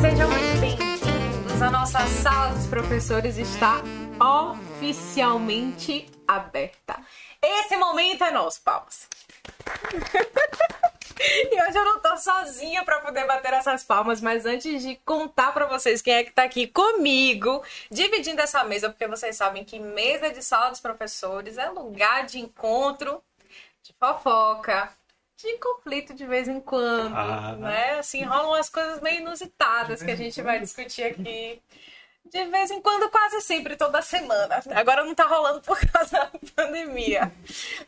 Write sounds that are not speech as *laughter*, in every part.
sejam muito bem-vindos. A nossa sala dos professores está oficialmente aberta. Esse momento é nosso, palmas. *laughs* E hoje eu não tô sozinha para poder bater essas palmas, mas antes de contar para vocês quem é que tá aqui comigo, dividindo essa mesa, porque vocês sabem que mesa de sala dos professores é lugar de encontro, de fofoca, de conflito de vez em quando, Ah. né? Assim, rolam umas coisas meio inusitadas que a gente vai discutir aqui. De vez em quando, quase sempre, toda semana. Agora não tá rolando por causa da pandemia.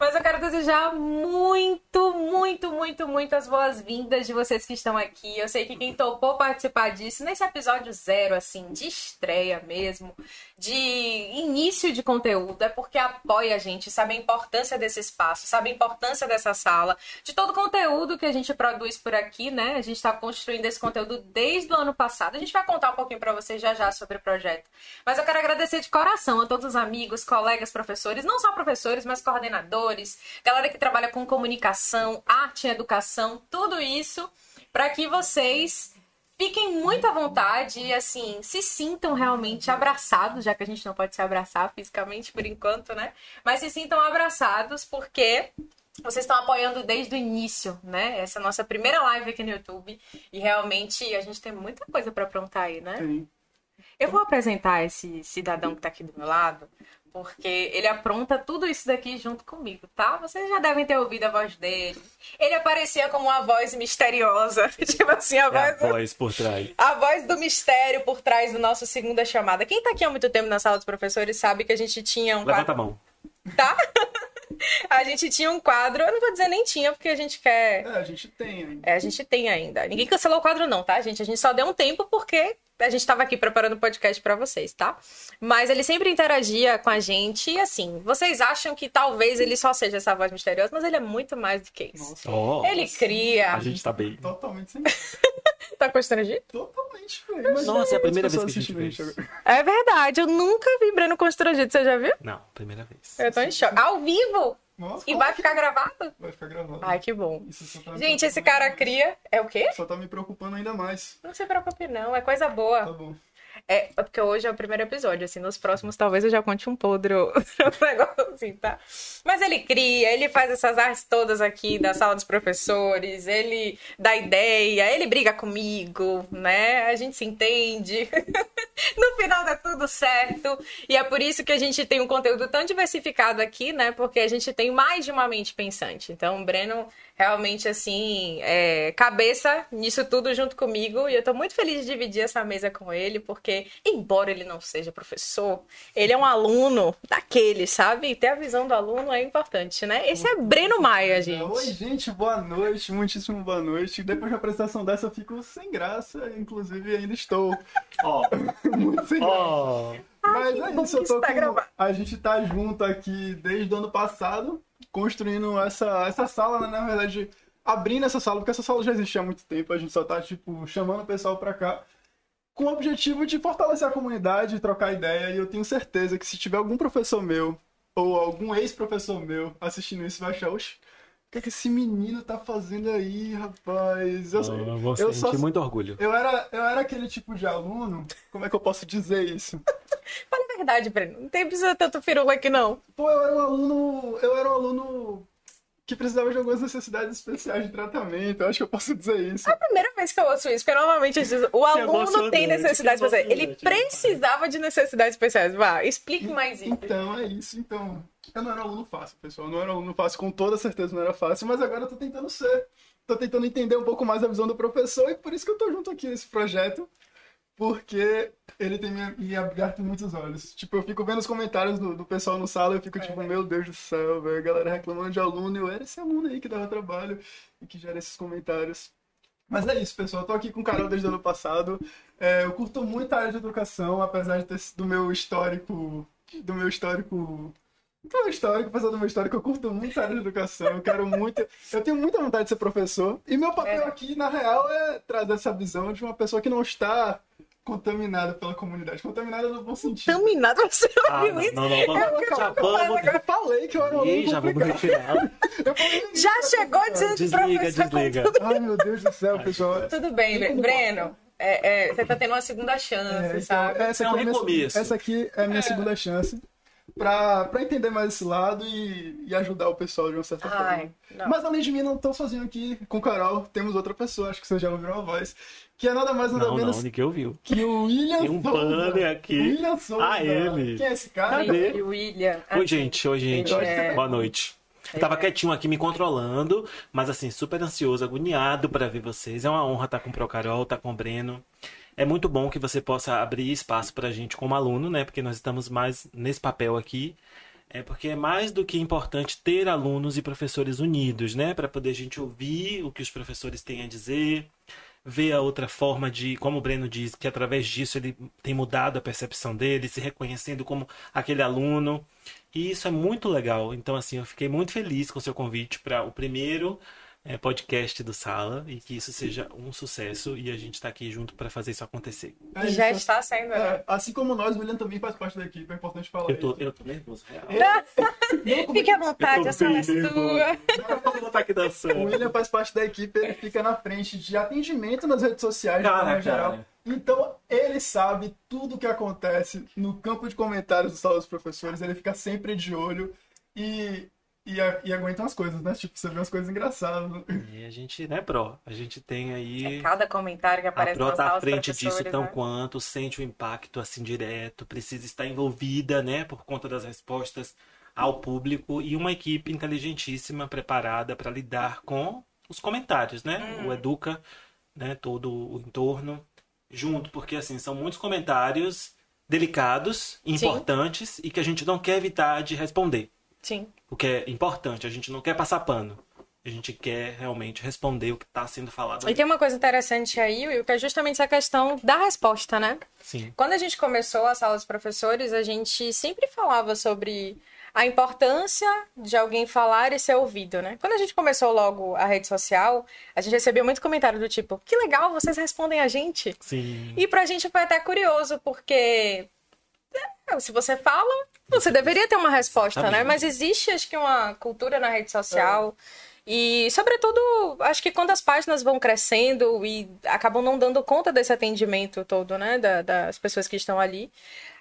Mas eu quero desejar muito, muito, muito, muitas boas-vindas de vocês que estão aqui. Eu sei que quem topou participar disso, nesse episódio zero, assim, de estreia mesmo, de início de conteúdo, é porque apoia a gente, sabe a importância desse espaço, sabe a importância dessa sala, de todo o conteúdo que a gente produz por aqui, né? A gente tá construindo esse conteúdo desde o ano passado. A gente vai contar um pouquinho para vocês já já sobre o projeto. Mas eu quero agradecer de coração a todos os amigos, colegas, professores, não só professores, mas coordenadores, galera que trabalha com comunicação, arte e educação, tudo isso para que vocês fiquem muito à vontade e assim, se sintam realmente abraçados, já que a gente não pode se abraçar fisicamente por enquanto, né? Mas se sintam abraçados porque vocês estão apoiando desde o início, né? Essa é nossa primeira live aqui no YouTube e realmente a gente tem muita coisa para aprontar aí, né? Sim. Eu vou apresentar esse cidadão que tá aqui do meu lado, porque ele apronta tudo isso daqui junto comigo, tá? Vocês já devem ter ouvido a voz dele. Ele aparecia como uma voz misteriosa, *laughs* tipo assim, a É a voz, do, voz por trás. a voz do mistério por trás do nosso segunda chamada. Quem tá aqui há muito tempo na sala dos professores sabe que a gente tinha um Levanta quadro, a mão. tá? *laughs* a gente tinha um quadro, eu não vou dizer nem tinha, porque a gente quer É, a gente tem ainda. é, a gente tem ainda. Ninguém cancelou o quadro, não, tá, gente? A gente só deu um tempo porque a gente tava aqui preparando o podcast pra vocês, tá? Mas ele sempre interagia com a gente e assim, vocês acham que talvez ele só seja essa voz misteriosa, mas ele é muito mais do que isso. Nossa, Ó, Ele cria. a gente tá bem. totalmente sem *laughs* Tá constrangido? Totalmente, velho. Nossa, é a primeira vez que a gente fez. agora. É verdade, eu nunca vi Breno constrangido, você já viu? Não, primeira vez. Eu tô em choque. Ao vivo! Nossa, E vai ficar gravado? vai ficar gravado. Ai, que bom. Tá Gente, esse cara cria. É o quê? Só tá me preocupando ainda mais. Não se preocupe, não. É coisa boa. Tá bom. É, porque hoje é o primeiro episódio, assim, nos próximos talvez eu já conte um podre *laughs* negócio assim, tá? Mas ele cria, ele faz essas artes todas aqui da sala dos professores, ele dá ideia, ele briga comigo, né? A gente se entende. *laughs* no final dá tudo certo. E é por isso que a gente tem um conteúdo tão diversificado aqui, né? Porque a gente tem mais de uma mente pensante. Então, o Breno realmente, assim, é, cabeça nisso tudo junto comigo. E eu tô muito feliz de dividir essa mesa com ele, porque, embora ele não seja professor, ele é um aluno daquele, sabe? E ter a visão do aluno é importante, né? Esse é Breno Maia, gente. Oi, gente, boa noite. Muitíssimo boa noite. Depois de uma apresentação dessa, eu fico sem graça. Inclusive, ainda estou Ó, *laughs* muito sem graça. Mas que é isso, eu tô isso tá com... A gente tá junto aqui desde o ano passado, construindo essa, essa sala, né? Na verdade, abrindo essa sala, porque essa sala já existia há muito tempo, a gente só tá, tipo, chamando o pessoal pra cá com o objetivo de fortalecer a comunidade, trocar ideia, e eu tenho certeza que se tiver algum professor meu, ou algum ex-professor meu assistindo isso, vai achar, oxe, que, é que esse menino tá fazendo aí, rapaz? Eu, Eu vou eu sentir só- muito orgulho. eu era, eu era aquele tipo de aluno, como é que eu posso dizer isso? *laughs* Fala a verdade, Breno. Não tem precisa tanto firula aqui, não. Pô, eu era um aluno. Eu era um aluno que precisava de algumas necessidades especiais de tratamento. Eu acho que eu posso dizer isso. É a primeira vez que eu ouço isso, porque normalmente o aluno tem necessidades que especiais. Ele emocionante. precisava de necessidades especiais. Vá, explique mais isso. Então, é isso. Então, eu não era um aluno fácil, pessoal. Eu não era um aluno fácil, com toda certeza não era fácil, mas agora eu tô tentando ser. Tô tentando entender um pouco mais a visão do professor e por isso que eu tô junto aqui nesse projeto. Porque ele tem me, me aberto muitos olhos. Tipo, eu fico vendo os comentários do, do pessoal no sala eu fico tipo, meu Deus do céu, velho. A galera reclamando de aluno. Eu era esse aluno aí que dava trabalho e que gera esses comentários. Mas é isso, pessoal. Eu tô aqui com o Carol desde o ano passado. É, eu curto muito a área de educação, apesar de ter do meu histórico. Do meu histórico. Meu histórico, apesar do meu histórico, eu curto muito a área de educação. Eu quero muito. Eu tenho muita vontade de ser professor. E meu papel É. aqui, na real, é trazer essa visão de uma pessoa que não está contaminada pela comunidade. Contaminada no bom sentido. Contaminado, você Ah, ouviu não, isso? não, não, vamos. Já vamos. Eu falei que eu era um aluno já vamos retirar. *laughs* Eu Já chegou dizendo que Desliga, professor desliga. Ai, meu Deus do céu, pessoal. Tudo bem, Breno. É, é, você tá tendo uma segunda chance, É, então, sabe? essa, É um minha- recomeço. essa aqui é a minha segunda chance pra, pra entender mais esse lado e, e ajudar o pessoal de uma certa Ai, forma. não. Mas além de mim, não tô sozinho aqui com Carol, temos outra pessoa, acho que você já ouviu a voz, que é nada mais nada Não, menos não, ninguém ouviu. que o William Tem um Souza. banner aqui. William Souza. Ah, ele. Quem é esse cara? Cadê? William. Oi, gente, oi, gente. É. Boa noite. Eu tava quietinho aqui me controlando, mas assim, super ansioso, agoniado pra ver vocês. É uma honra estar com o Procarol, estar com o Breno. É muito bom que você possa abrir espaço pra gente como aluno, né? Porque nós estamos mais nesse papel aqui. É porque é mais do que importante ter alunos e professores unidos, né? Para poder a gente ouvir o que os professores têm a dizer, ver a outra forma de, como o Breno diz, que através disso ele tem mudado a percepção dele, se reconhecendo como aquele aluno. E isso é muito legal. Então, assim, eu fiquei muito feliz com o seu convite para o primeiro eh, podcast do Sala e que isso seja um sucesso e a gente está aqui junto para fazer isso acontecer. É Já isso. está saindo, né? É, assim como nós, o William também faz parte da equipe, é importante falar Eu tô, isso. eu tô nervoso, real. *laughs* Fique à vontade, a sala é sua. O. William faz parte da equipe, ele fica na frente de atendimento nas redes sociais, de Cara, forma cara. geral. Então, ele sabe tudo o que acontece no campo de comentários do Sala dos Professores, ele fica sempre de olho e, e, a- e aguenta umas coisas, né? Tipo, você vê umas coisas engraçadas. E a gente, né, Pro? A gente tem aí. É cada comentário que A aparece Pro na tá à frente disso tão né? quanto, sente o impacto assim direto, precisa estar envolvida, né, por conta das respostas ao público e uma equipe inteligentíssima preparada para lidar com os comentários, né? Hum. O Educa, né, todo o entorno junto, porque assim, são muitos comentários delicados, importantes e que a gente não quer evitar de responder. Sim. O que é importante, a gente não quer passar pano. A gente quer realmente responder o que está sendo falado. E ali. tem uma coisa interessante aí, Will, que é justamente essa questão da resposta, né? Sim. Quando a gente começou a sala dos professores, a gente sempre falava sobre a importância de alguém falar e ser ouvido, né? Quando a gente começou logo a rede social, a gente recebeu muito comentário do tipo, que legal, vocês respondem a gente. Sim. E pra gente foi até curioso, porque se você fala, você deveria ter uma resposta, né? Exatamente. Mas existe, acho que, uma cultura na rede social. E, sobretudo, acho que quando as páginas vão crescendo e acabam não dando conta desse atendimento todo, né? da- das pessoas que estão ali,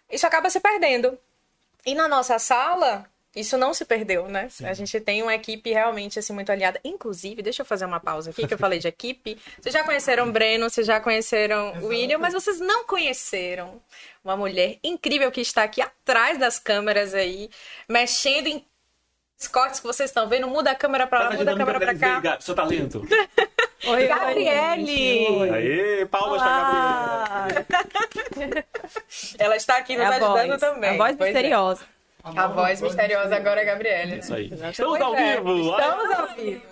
isso acaba se perdendo. E na nossa sala, isso não se perdeu, né? Sim. A gente tem uma equipe realmente assim muito aliada. Inclusive, deixa eu fazer uma pausa aqui, que eu falei de equipe. Vocês já conheceram o Breno, vocês já conheceram o William, mas vocês não conheceram uma mulher incrível que está aqui atrás das câmeras aí, mexendo em cortes que vocês estão vendo. Muda a câmera pra lá, Tá muda a câmera verem, cá. Gabi, seu talento. *laughs* Oi, Gabriele! Aê, palmas pra Gabriela. *laughs* Ela está aqui nos É a ajudando voz, também. a voz Pois é. misteriosa. A voz misteriosa agora é a Gabriele. Isso aí. Pois Estamos ao é, vivo. Estamos ao vivo.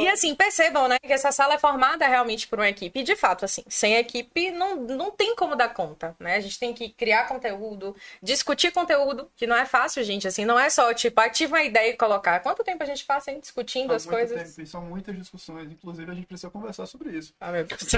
E assim, percebam, né, que essa sala é formada realmente por uma equipe. E de fato, assim, sem equipe não, não tem como dar conta, né? A gente tem que criar conteúdo, discutir conteúdo, que não é fácil, gente. Assim, não é só, tipo, ativa uma ideia e colocar. Quanto tempo a gente passa hein, discutindo Faz as muito coisas? tempo, e são muitas discussões, inclusive a gente precisa conversar sobre isso. Ah, meu Deus. *laughs*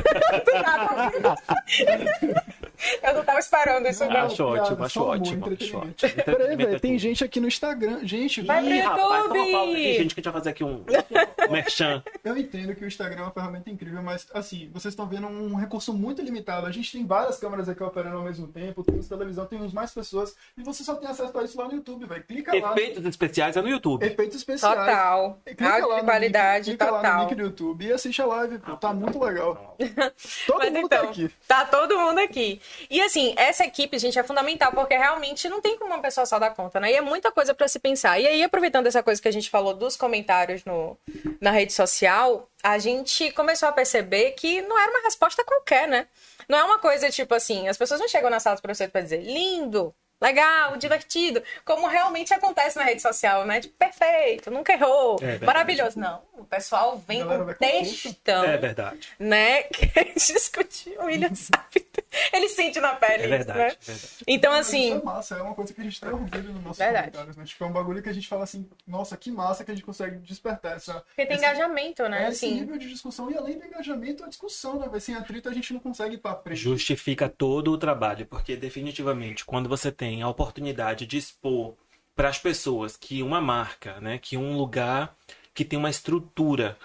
Eu não tava esperando isso, não. Acho ótimo, acho ótimo, acho entretenimento. ótimo. Peraí, velho, tem gente aqui no Instagram. Gente, Vai pro rapaz, uma pausa YouTube. aqui, gente, que a gente vai fazer aqui um *laughs* merchan. eu entendo que o Instagram é uma ferramenta incrível, mas assim, vocês estão vendo um recurso muito limitado. A gente tem várias câmeras aqui operando ao mesmo tempo, temos televisão, temos mais pessoas, e você só tem acesso a isso lá no YouTube, velho. Clica lá. Efeitos especiais é no YouTube. Efeitos especiais. Total. Clica Áudio lá de qualidade, link, clica lá no total. link do YouTube e assiste a live, pô. Tá muito legal. *laughs* Todo Mas mundo então, tá aqui. tá todo mundo aqui. E assim, essa equipe, gente, é fundamental, porque realmente não tem como uma pessoa só dar conta, né? E é muita coisa pra se pensar. E aí, aproveitando essa coisa que a gente falou dos comentários no, na rede social, a gente começou a perceber que não era uma resposta qualquer, né? Não é uma coisa tipo assim, as pessoas não chegam na sala do professor pra dizer lindo. Legal, divertido, como realmente acontece na rede social, né? Tipo, perfeito, nunca errou, É maravilhoso. Não, o pessoal vem com textão É verdade. né? *laughs* Que discutir, o William sabe. *laughs* *laughs* Ele sente na pele É verdade. né? é verdade. Então, Mas assim, Isso é massa, é uma coisa que a gente tem orgulho nos nossos Verdade. comentários, né? Tipo, é um bagulho que a gente fala assim, nossa, que massa que a gente consegue despertar essa. porque tem esse- engajamento, né? é, esse Assim, nível de discussão, e além do engajamento, a discussão, né? Sem atrito a gente não consegue ir pra frente. Justifica todo o trabalho, porque definitivamente, quando você tem a oportunidade de expor para as pessoas que uma marca, né, que um lugar que tem uma estrutura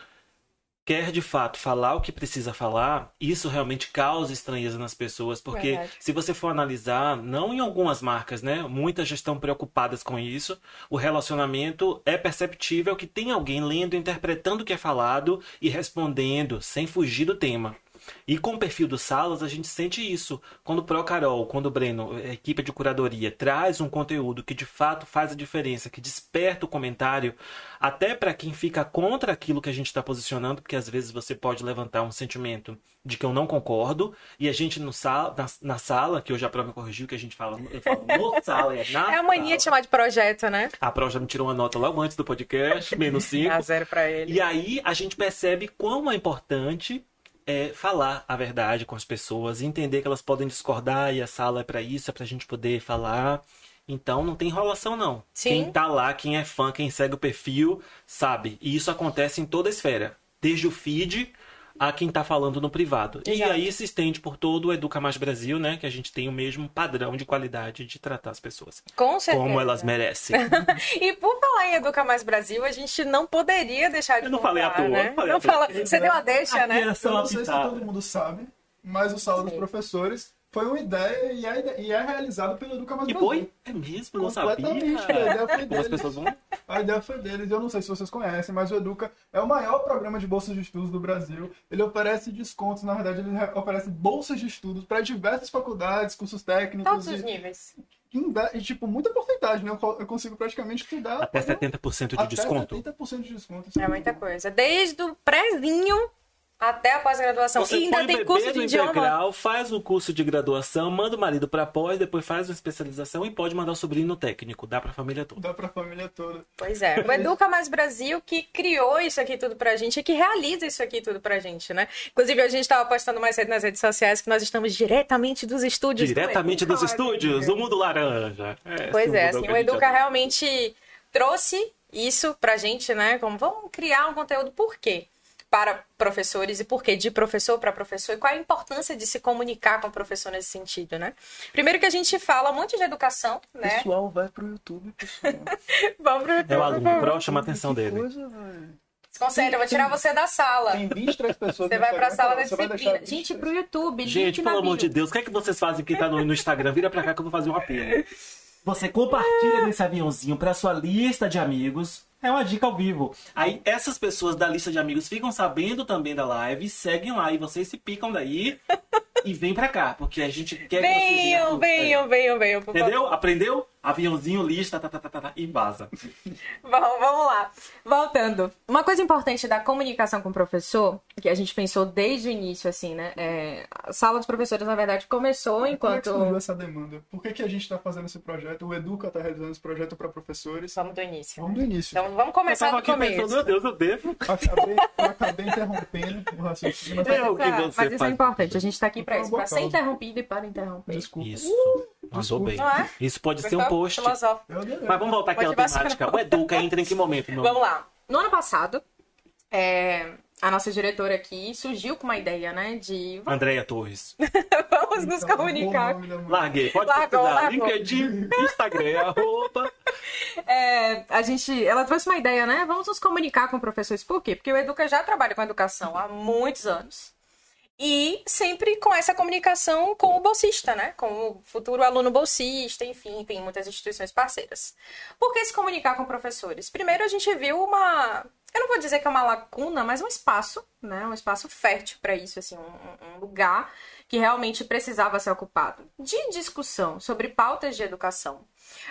quer de fato falar o que precisa falar, isso realmente causa estranheza nas pessoas, porque Verdade. se você for analisar, não em algumas marcas, né? Muitas já estão preocupadas com isso. O relacionamento é perceptível que tem alguém lendo, interpretando o que é falado e respondendo sem fugir do tema. E com o perfil do Salas, a gente sente isso. Quando o Pro Carol, quando o Breno, a equipe de curadoria, traz um conteúdo que de fato faz a diferença, que desperta o comentário, até para quem fica contra aquilo que a gente está posicionando, porque às vezes você pode levantar um sentimento de que eu não concordo, e a gente no sala, na, na sala, que eu já me corrigiu, que a gente fala, eu falo no *laughs* sala, é na É a mania sala. de chamar de projeto, né? A Pro já me tirou uma nota logo antes do podcast, menos 5. *laughs* Dá zero pra ele. E aí a gente percebe quão é importante é, falar a verdade com as pessoas, entender que elas podem discordar e a sala é pra isso, é pra gente poder falar. Então não tem enrolação, não. Sim. Quem tá lá, quem é fã, quem segue o perfil, sabe. E isso acontece em toda a esfera. Desde o feed a quem tá falando no privado. E Exato. aí se estende por todo o Educa Mais Brasil, né? Que a gente tem o mesmo padrão de qualidade de tratar as pessoas. Com certeza. Como elas merecem. *laughs* E por falar em Educa Mais Brasil, a gente não poderia deixar de Eu não falei à contar, toa, né? não falei à Não toa. fala... Você deu a deixa, né? Aqui é Eu não sei se todo mundo sabe, mas o Sala dos. Professores foi uma ideia e é, e é realizado pelo Educa Mais E foi? É mesmo? Eu não sabia. Completamente, a ideia foi Como as deles. pessoas vão. A ideia foi deles, eu não sei se vocês conhecem, mas o Educa é o maior programa de bolsas de estudos do Brasil. Ele oferece descontos, na verdade, ele re- oferece bolsas de estudos para diversas faculdades, cursos técnicos Todos os e, níveis. e, tipo, muita porcentagem, né? Eu co- Eu consigo praticamente estudar Até 70% de até desconto. 70% de desconto. É muita coisa. Desde o prézinho até a pós-graduação. Você E ainda tem curso de idioma. integral, faz o curso de graduação, manda o marido pra pós, depois faz uma especialização e pode mandar o sobrinho no técnico. Dá pra família toda. Dá pra família toda. Pois é. O Educa Mais Brasil que criou isso aqui tudo pra gente e que realiza isso aqui tudo pra gente, né? Inclusive, a gente tava postando mais cedo nas redes sociais que nós estamos diretamente dos estúdios. do Diretamente Educa dos estúdios, Brasil. o mundo laranja. É, Pois é, mundo assim, o a Educa realmente trouxe isso pra gente, né? Como vamos criar um conteúdo por quê? Para professores e por quê? De professor para professor e qual a importância de se comunicar com o professor nesse sentido, né? Primeiro que a gente fala muito de educação, né? Pessoal, vai pro YouTube, pessoal. *laughs* Vamos pro É o YouTube. aluno, pro, chama a atenção Que dele. coisa, velho. Conselho, eu vou tirar você da sala. Tem 23 pessoas Você vai pra sala da disciplina. Gente, 23. pro YouTube. Gente, pelo amor de Deus, o que é que vocês fazem que tá no, no Instagram? Vira pra cá que eu vou fazer um apelo. Você compartilha nesse aviãozinho pra sua lista de amigos. É uma dica ao vivo. Aí essas pessoas da lista de amigos ficam sabendo também da live, seguem lá e vocês se picam daí *laughs* e vêm pra cá, porque a gente quer que vocês Venham, venham, venham, venham, por favor. Entendeu? Aprendeu? Aviãozinho, lista, tá, tá, tá, tá, tá, e vaza. *laughs* Bom, vamos lá. Voltando. Uma coisa importante da comunicação com o professor, que a gente pensou desde o início, assim, né? É, a sala dos professores, na verdade, começou Como é que enquanto. essa demanda? Por que, que a gente está fazendo esse projeto? O Educa está realizando esse projeto para professores. Vamos do início. Vamos do início. Então vamos Eu começar tava do aqui começo. pensando, meu Deus, eu devo. Acabei, eu acabei interrompendo o raciocínio. Mas Eu- Tá, você mas isso é faz? importante. A gente tá aqui pra Por isso, pra favor, ser interrompido e para interromper. Desculpa. Isso. Mandou Desculpa. bem. É? Isso pode ser um post. Mas vamos voltar àquela Motivacional. temática. O Educa entra em que momento, meu Vamos lá. No ano passado, é, a nossa diretora aqui surgiu com uma ideia, né? De Andréia Torres. *laughs* vamos nos Então, comunicar. Larguei. Pode Largou, largou. LinkedIn, Instagram, *laughs* arroba. É, a gente, ela trouxe uma ideia, né? Vamos nos comunicar com professores. Por quê? Porque o Educa já trabalha com educação há muitos anos. E sempre com essa comunicação com o bolsista, né? Com o futuro aluno bolsista, enfim, tem muitas instituições parceiras. Por que se comunicar com professores? Primeiro, a gente viu uma. Eu não vou dizer que é uma lacuna, mas um espaço, né? Um espaço fértil para isso, assim, um, um lugar que realmente precisava ser ocupado de discussão sobre pautas de educação.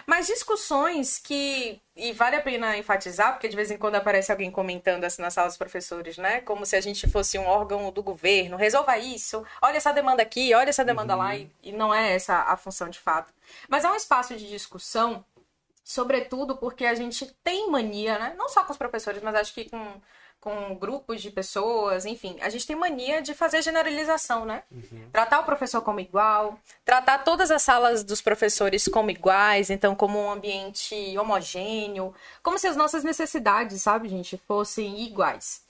Mas discussões que, e vale a pena enfatizar, porque de vez em quando aparece alguém comentando assim nas salas dos professores, né? Como se a gente fosse um órgão do governo, resolva isso, olha essa demanda aqui, olha essa demanda lá, e, e não é essa a função de fato. Mas é um espaço de discussão, sobretudo porque a gente tem mania, né? Não só com os professores, mas acho que com, com grupos de pessoas, enfim, a gente tem mania de fazer generalização, né? Tratar o professor como igual, tratar todas as salas dos professores como iguais, então como um ambiente homogêneo, como se as nossas necessidades, sabe, gente, fossem iguais.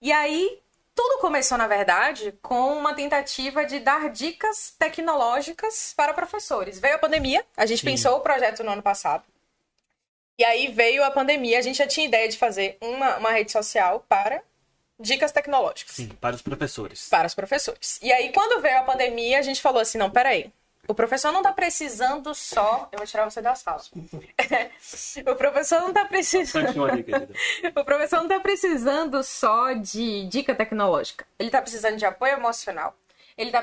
E aí tudo começou, na verdade, com uma tentativa de dar dicas tecnológicas para professores. Veio a pandemia, a gente Sim. pensou o projeto no ano passado. E aí veio a pandemia, a gente já tinha ideia de fazer uma, uma rede social para dicas tecnológicas. Sim, para os professores. Para os professores. E aí, quando veio a pandemia, a gente falou assim: não, peraí. O professor não está precisando só. Eu vou tirar você da sala. *laughs* o professor não está precisando. *laughs* o professor não está precisando só de dica tecnológica. Ele está precisando de apoio emocional. Ele está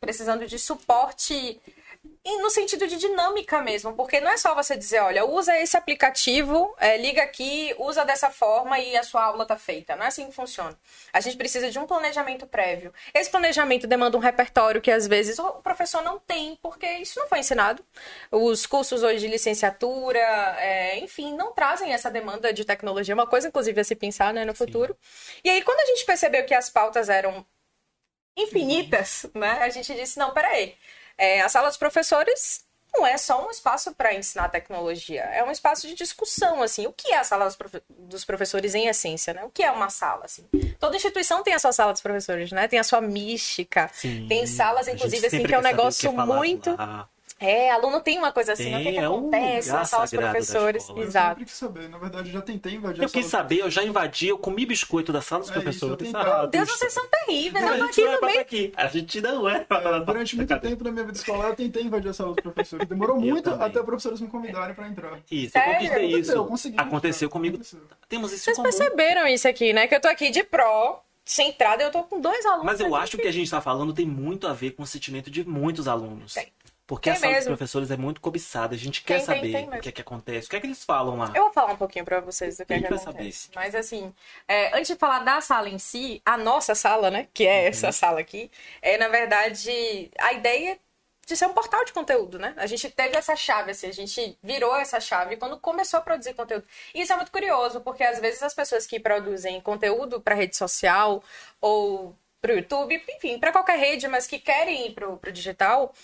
precisando de suporte e no sentido de dinâmica mesmo, porque não é só você dizer, olha, usa esse aplicativo, é, liga aqui, usa dessa forma e a sua aula tá feita. Não é assim que funciona. A gente precisa de um planejamento prévio. Esse planejamento demanda um repertório que às vezes o professor não tem, porque isso não foi ensinado. Os cursos hoje de licenciatura, é, enfim, não trazem essa demanda de tecnologia. Uma coisa, inclusive, a se pensar né, no futuro. Sim. E aí, quando a gente percebeu que as pautas eram infinitas, né, a gente disse, não, peraí. É, a sala dos professores não é só um espaço para ensinar tecnologia, é um espaço de discussão, assim. O que é a sala dos, dos, professores em essência, né? O que é uma sala, assim? Toda instituição tem a sua sala dos professores, né? Tem a sua mística. Sim, tem salas, inclusive, assim, que é um negócio muito... Lá. É, aluno tem uma coisa assim, tem, o que, que é acontece um na sala dos professores. Exato. Eu sempre quis saber, na verdade, eu já tentei invadir Eu quis saber, eu já invadi, eu comi biscoito da sala dos é professores. Isso, ah, Deus, vocês são terríveis, eu tô aqui no meio. Aqui. A gente não é. é durante muito tempo na minha vida escolar, eu tentei invadir a sala dos professores. Demorou *laughs* muito até os professores me convidarem pra entrar. Isso, Sério? eu conquistei isso. Eu consegui. Aconteceu comigo. Aconteceu. Temos isso Vocês perceberam isso aqui, né? Que eu tô aqui de pró, centrada, eu tô com dois alunos. Mas eu acho que o que a gente tá falando tem muito a ver com o sentimento de muitos alunos. Tem. Porque tem a sala mesmo. dos professores é muito cobiçada. A gente quer tem, saber tem, o que é que acontece. O que é que eles falam lá? Eu vou falar um pouquinho pra vocês do que, é que acontece. Saber. Mas assim, é, antes de falar da sala em si, a nossa sala, né? Que é uhum. essa sala aqui, é na verdade a ideia de ser um portal de conteúdo, né? A gente teve essa chave, assim, a gente virou essa chave quando começou a produzir conteúdo. E isso é muito curioso, porque às vezes as pessoas que produzem conteúdo para rede social ou para o YouTube, enfim, para qualquer rede, mas que querem ir para o digital,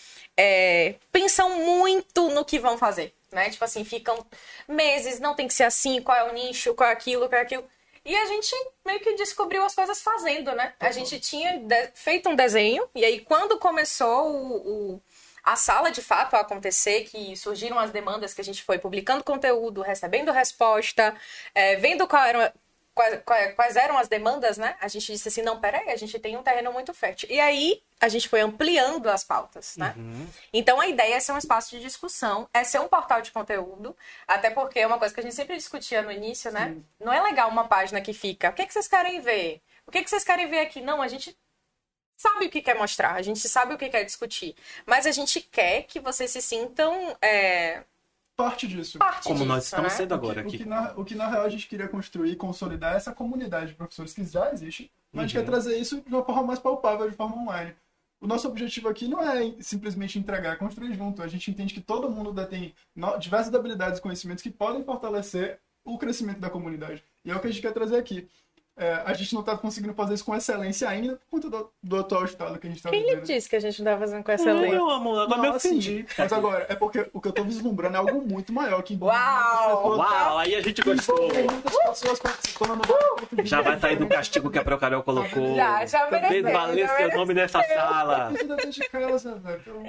é, pensam muito no que vão fazer, né? Tipo assim, ficam meses, não tem que ser assim, qual é o nicho, qual é aquilo, qual é aquilo. E a gente meio que descobriu as coisas fazendo, né? A gente tinha feito um desenho, e aí quando começou o, o, a sala de fato a acontecer, que surgiram as demandas que a gente foi publicando conteúdo, recebendo resposta, é, vendo qual era quais, quais, eram as demandas, né? A gente disse assim, não, peraí, a gente tem um terreno muito fértil. E aí a gente foi ampliando as pautas, né? Uhum. Então a ideia é ser um espaço de discussão, é ser um portal de conteúdo, até porque é uma coisa que a gente sempre discutia no início, né? Sim. Não é legal uma página que fica, o que, é que vocês querem ver? O que, é que vocês querem ver aqui? Não, a gente sabe o que quer mostrar, a gente sabe o que quer discutir, mas a gente quer que vocês se sintam é, parte disso. Parte Como disso, nós estamos né? sendo agora o que, aqui. O que, na, o que na real a gente queria construir e consolidar essa comunidade de professores que já existe, mas uhum. a gente quer uhum. trazer isso de uma forma mais palpável, de forma online. O nosso objetivo aqui não é simplesmente entregar, é construir junto. A gente entende que todo mundo detém diversas habilidades e conhecimentos que podem fortalecer o crescimento da comunidade. E é o que a gente quer trazer aqui. É, a gente não está conseguindo fazer isso com excelência ainda por conta do, do atual estado que a gente está vivendo. Quem disse que a gente não está fazendo com excelência? Não, amor, agora não, me ofendi. Assim, mas agora, é porque o que eu estou vislumbrando é algo muito maior. Que Uau! Uau, aí a gente gostou. Muitas pessoas participando. Uh! Já vai sair do castigo que a Procarol colocou. Já, já Fez valer seu nome nessa sala. de casa, velho.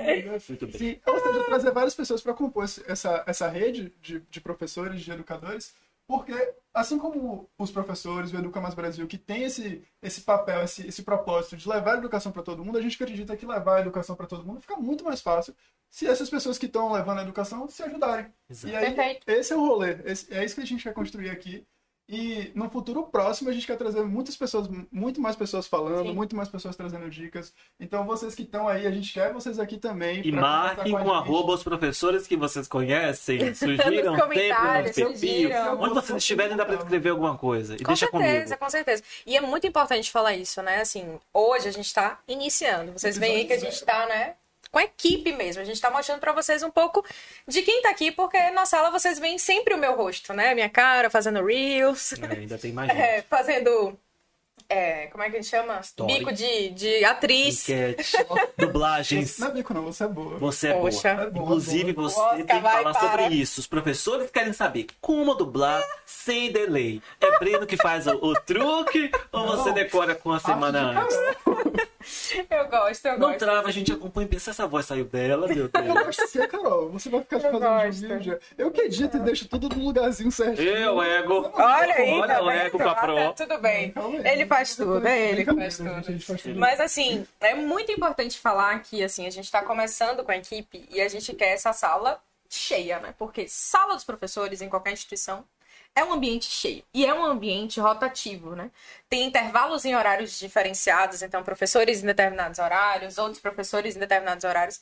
Muito bem. Sim, ou seja, trazer várias pessoas para compor essa, essa rede de, de professores, de educadores, porque, assim como os professores, o Educa Mais Brasil, que tem esse, esse papel, esse, esse propósito de levar a educação para todo mundo, a gente acredita que levar a educação para todo mundo fica muito mais fácil se essas pessoas que estão levando a educação se ajudarem. Exato. E aí, Perfeito. esse é o rolê. Esse, é isso que a gente quer construir aqui. E no futuro próximo a gente quer trazer muitas pessoas, muito mais pessoas falando, Sim. muito mais pessoas trazendo dicas. Então vocês que estão aí, a gente quer vocês aqui também. E marquem com, com arroba os professores que vocês conhecem, sugiram tempo no perfil. Onde vocês estiverem dá para escrever alguma coisa. E com deixa certeza, comigo. com certeza. E é muito importante falar isso, né? Assim, hoje a gente está iniciando. Vocês veem aí que a gente está, né? Com a equipe mesmo. A gente está mostrando para vocês um pouco de quem está aqui, porque na sala vocês veem sempre o meu rosto, né? Minha cara fazendo reels. É, ainda tem mais *laughs* é, fazendo é, como é que a gente chama? Story. Bico de, de atriz. Enquete, *laughs* dublagens. Não é bico, não, você é boa. Você é Poxa. boa. É boa Inclusive, boa. você tem que falar para. sobre isso. Os professores querem saber como dublar sem delay. É Breno que faz o, o truque ou você decora com a semana antes? *laughs* Eu gosto, eu Não gosto. trava, a gente acompanha e pensa, essa voz saiu dela, meu Eu Deus. gosto assim, Carol. Você vai ficar Eu fazendo gosto. vídeo. Eu que edito e deixo tudo no lugarzinho certinho. Eu, ego. Olha aí, Olha tá o ego pra Ah, tá, pro. Tudo bem. Ele faz tudo, é ele que faz tudo. Mas assim, é muito importante falar que assim, a gente está começando com a equipe e a gente quer essa sala cheia, né? Porque sala dos professores em qualquer instituição é um ambiente cheio e é um ambiente rotativo, né? Tem intervalos em horários diferenciados, então professores em determinados horários, outros professores em determinados horários.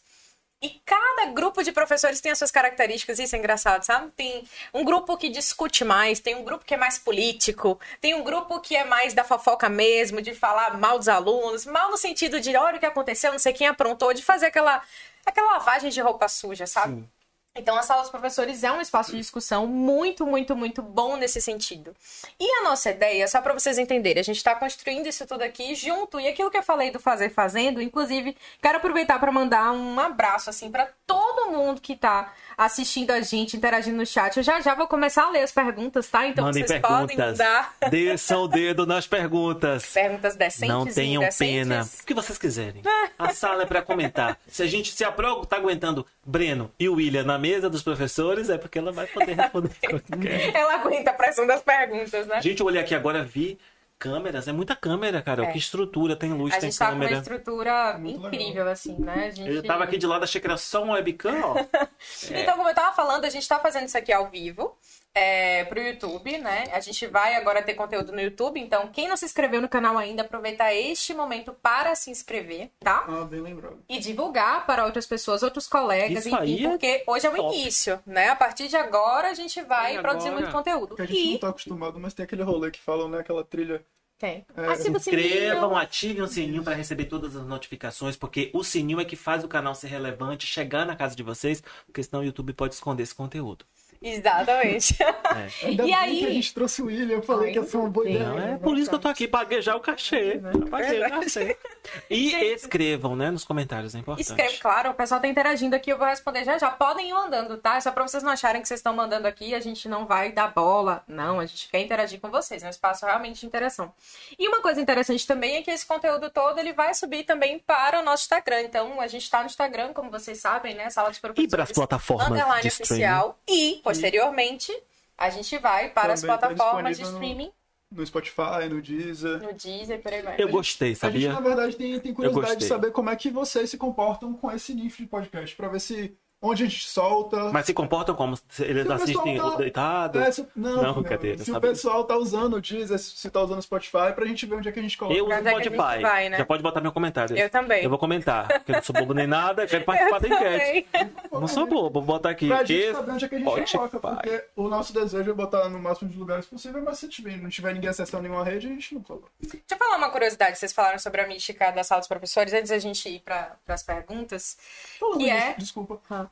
E cada grupo de professores tem as suas características, isso é engraçado, sabe? Tem um grupo que discute mais, tem um grupo que é mais político, tem um grupo que é mais da fofoca mesmo, de falar mal dos alunos, mal no sentido de olha o que aconteceu, não sei quem aprontou, de fazer aquela, aquela lavagem de roupa suja, sabe? Sim. Então, a sala dos professores é um espaço de discussão muito, muito, muito bom nesse sentido. E a nossa ideia, só para vocês entenderem, a gente está construindo isso tudo aqui junto. E aquilo que eu falei do fazer fazendo, inclusive, quero aproveitar para mandar um abraço assim para todo mundo que está assistindo a gente, interagindo no chat. Eu já já vou começar a ler as perguntas, tá? Então Mandem vocês podem perguntas. mandar Desçam o dedo nas perguntas. perguntas decentes Não tenham indecentes. pena. O que vocês quiserem. A sala é pra comentar. Se a gente, se a Pro tá aguentando Breno e William na mesa dos professores, é porque ela vai poder responder o que quer. Ela aguenta a pressão das perguntas, né? Gente, eu olhei aqui agora, vi câmeras. É muita câmera, cara. É. Que estrutura. Tem luz, A tem gente tá com uma câmera. estrutura Muito incrível, assim, né? A gente... Eu tava aqui de lado, achei que era só um webcam, ó. *laughs* Então, como eu tava falando, a gente tá fazendo isso aqui ao vivo é, pro YouTube, né? A gente vai agora ter conteúdo no YouTube, então quem não se inscreveu no canal ainda, aproveita este momento para se inscrever, tá? Ah, bem lembrado. E divulgar para outras pessoas, outros colegas, Isso enfim, é porque hoje é o top. início, né? A partir de agora a gente vai E produzir agora? muito conteúdo. Porque a gente não E tá acostumado, mas tem aquele rolê que falam, né? Aquela trilha. tem. É, Ativa Se inscrevam, sininho. ativem o sininho para receber todas as notificações, porque o sininho é que faz o canal ser relevante, chegar na casa de vocês, porque senão o YouTube pode esconder esse conteúdo. Exatamente. É. *laughs* Ainda E aí? que a gente trouxe o William, eu falei Ai, que ia ser uma boa ideia. Não, é por isso que eu tô aqui, paguei já o cachê. Paguei o cachê. *laughs* E escrevam, né, nos comentários, é importante. Escreve, claro, o pessoal tá interagindo aqui, eu vou responder já já. Podem ir mandando, tá? É só pra vocês não acharem que vocês estão mandando aqui, a gente não vai dar bola. Não, a gente quer interagir com vocês, é um espaço realmente de interação. E uma coisa interessante também é que esse conteúdo todo, ele vai subir também para o nosso Instagram. Então, a gente tá no Instagram, como vocês sabem, né? Sala dos E Professores. para as plataformas Underline de streaming. oficial. E, posteriormente, a gente vai para as Também tá plataformas de disponível no- streaming, No Spotify, no Deezer. no Deezer por aí vai. Eu gostei, A gente, sabia? na verdade, tem, tem curiosidade de saber como é que vocês se comportam com esse nicho de podcast, pra ver se onde a gente solta. Mas se comportam como? Se Eles Se o assistem tá- deitado? É, se, não, Não, não, brincadeira, se o pessoal tá usando o Deezer, se tá usando o Spotify, pra gente ver onde é que a gente coloca. Eu uso Mas é que gente Spotify. vai, né? Já pode botar meu comentário. Eu também. Eu vou comentar, porque eu não sou bobo nem nada, quero *laughs* participar da enquete. Também. Não sou bobo, vou botar aqui. Pra gente Esse saber onde é que a gente coloca, Spotify. porque o nosso desejo é botar no máximo de lugares possível, mas se tiver, não tiver ninguém acessando nenhuma rede, a gente não coloca. Deixa eu falar uma curiosidade. Vocês falaram sobre a mística da sala dos professores, antes da gente ir para as perguntas. Falando Que é? desculpa. Ah.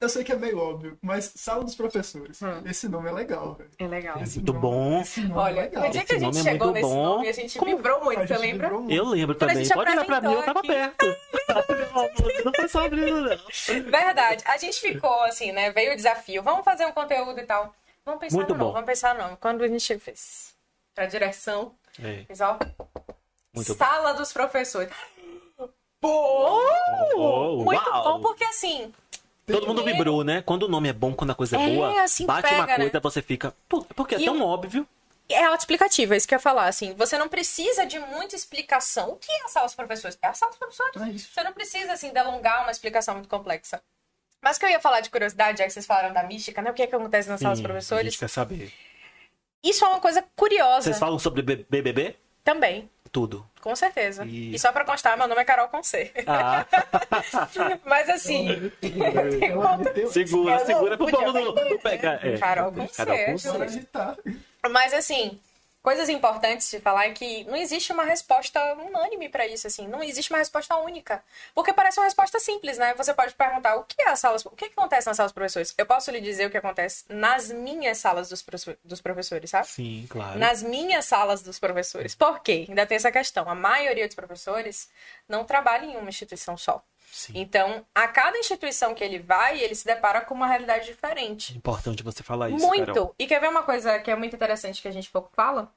Eu sei que é meio óbvio, mas Sala dos Professores. Hum. Esse nome é legal, velho. É legal. Esse Muito nome- bom. Esse nome é Olha, legal. no dia que a gente nome é chegou muito nesse bom. nome, a gente Como- vibrou muito, você lembra? muito. Eu lembro Quando a também. gente Pode olhar pra mim, eu tava apresentou perto. *laughs* Não foi só abrindo, não. Verdade. A gente ficou assim, né? Veio o desafio. Vamos fazer um conteúdo e tal. Vamos pensar Muito no nome, bom. vamos pensar no nome. Quando a gente fez pra direção, É, fez, ó, muito bom. Sala dos Professores. *gasps* Pô! Oh, muito uau! bom, porque assim, Todo mundo vibrou, né? Quando o nome é bom, quando a coisa é, É, boa, assim bate uma pega, né? coisa, você fica. Pô, porque é E tão óbvio. É autoexplicativo, é isso que eu ia falar, assim. Você não precisa de muita explicação. O que é a sala dos professores? É a sala dos professores. É isso. Você não precisa, assim, delongar uma explicação muito complexa. Mas o que eu ia falar de curiosidade, já que vocês falaram da mística, né? O que é que acontece na sala dos Sim, A professores? gente quer saber. Isso é uma coisa curiosa Vocês falam sobre BBB? também, Tudo. com certeza. E- E, só pra constar, meu nome é Carol com C. Ah, *laughs* Mas assim, segura, segura pro povo não, pegar. É. Carol com Carol C. com C. ela editar. Mas assim, coisas importantes de falar é que não existe uma resposta unânime pra isso, assim. Não existe uma resposta única. Porque parece uma resposta simples, né? Você pode perguntar o que é a sala, o que, que acontece nas salas dos professores? Eu posso lhe dizer o que acontece nas minhas salas dos, dos professores, sabe? Sim, claro. Nas minhas salas dos professores. Por quê? Ainda tem essa questão. A maioria dos professores não trabalha em uma instituição só. Sim. Então, a cada instituição que ele vai, ele se depara com uma realidade diferente. Importante você falar isso. Muito. Carol. E quer ver uma coisa que é muito interessante que a gente pouco fala?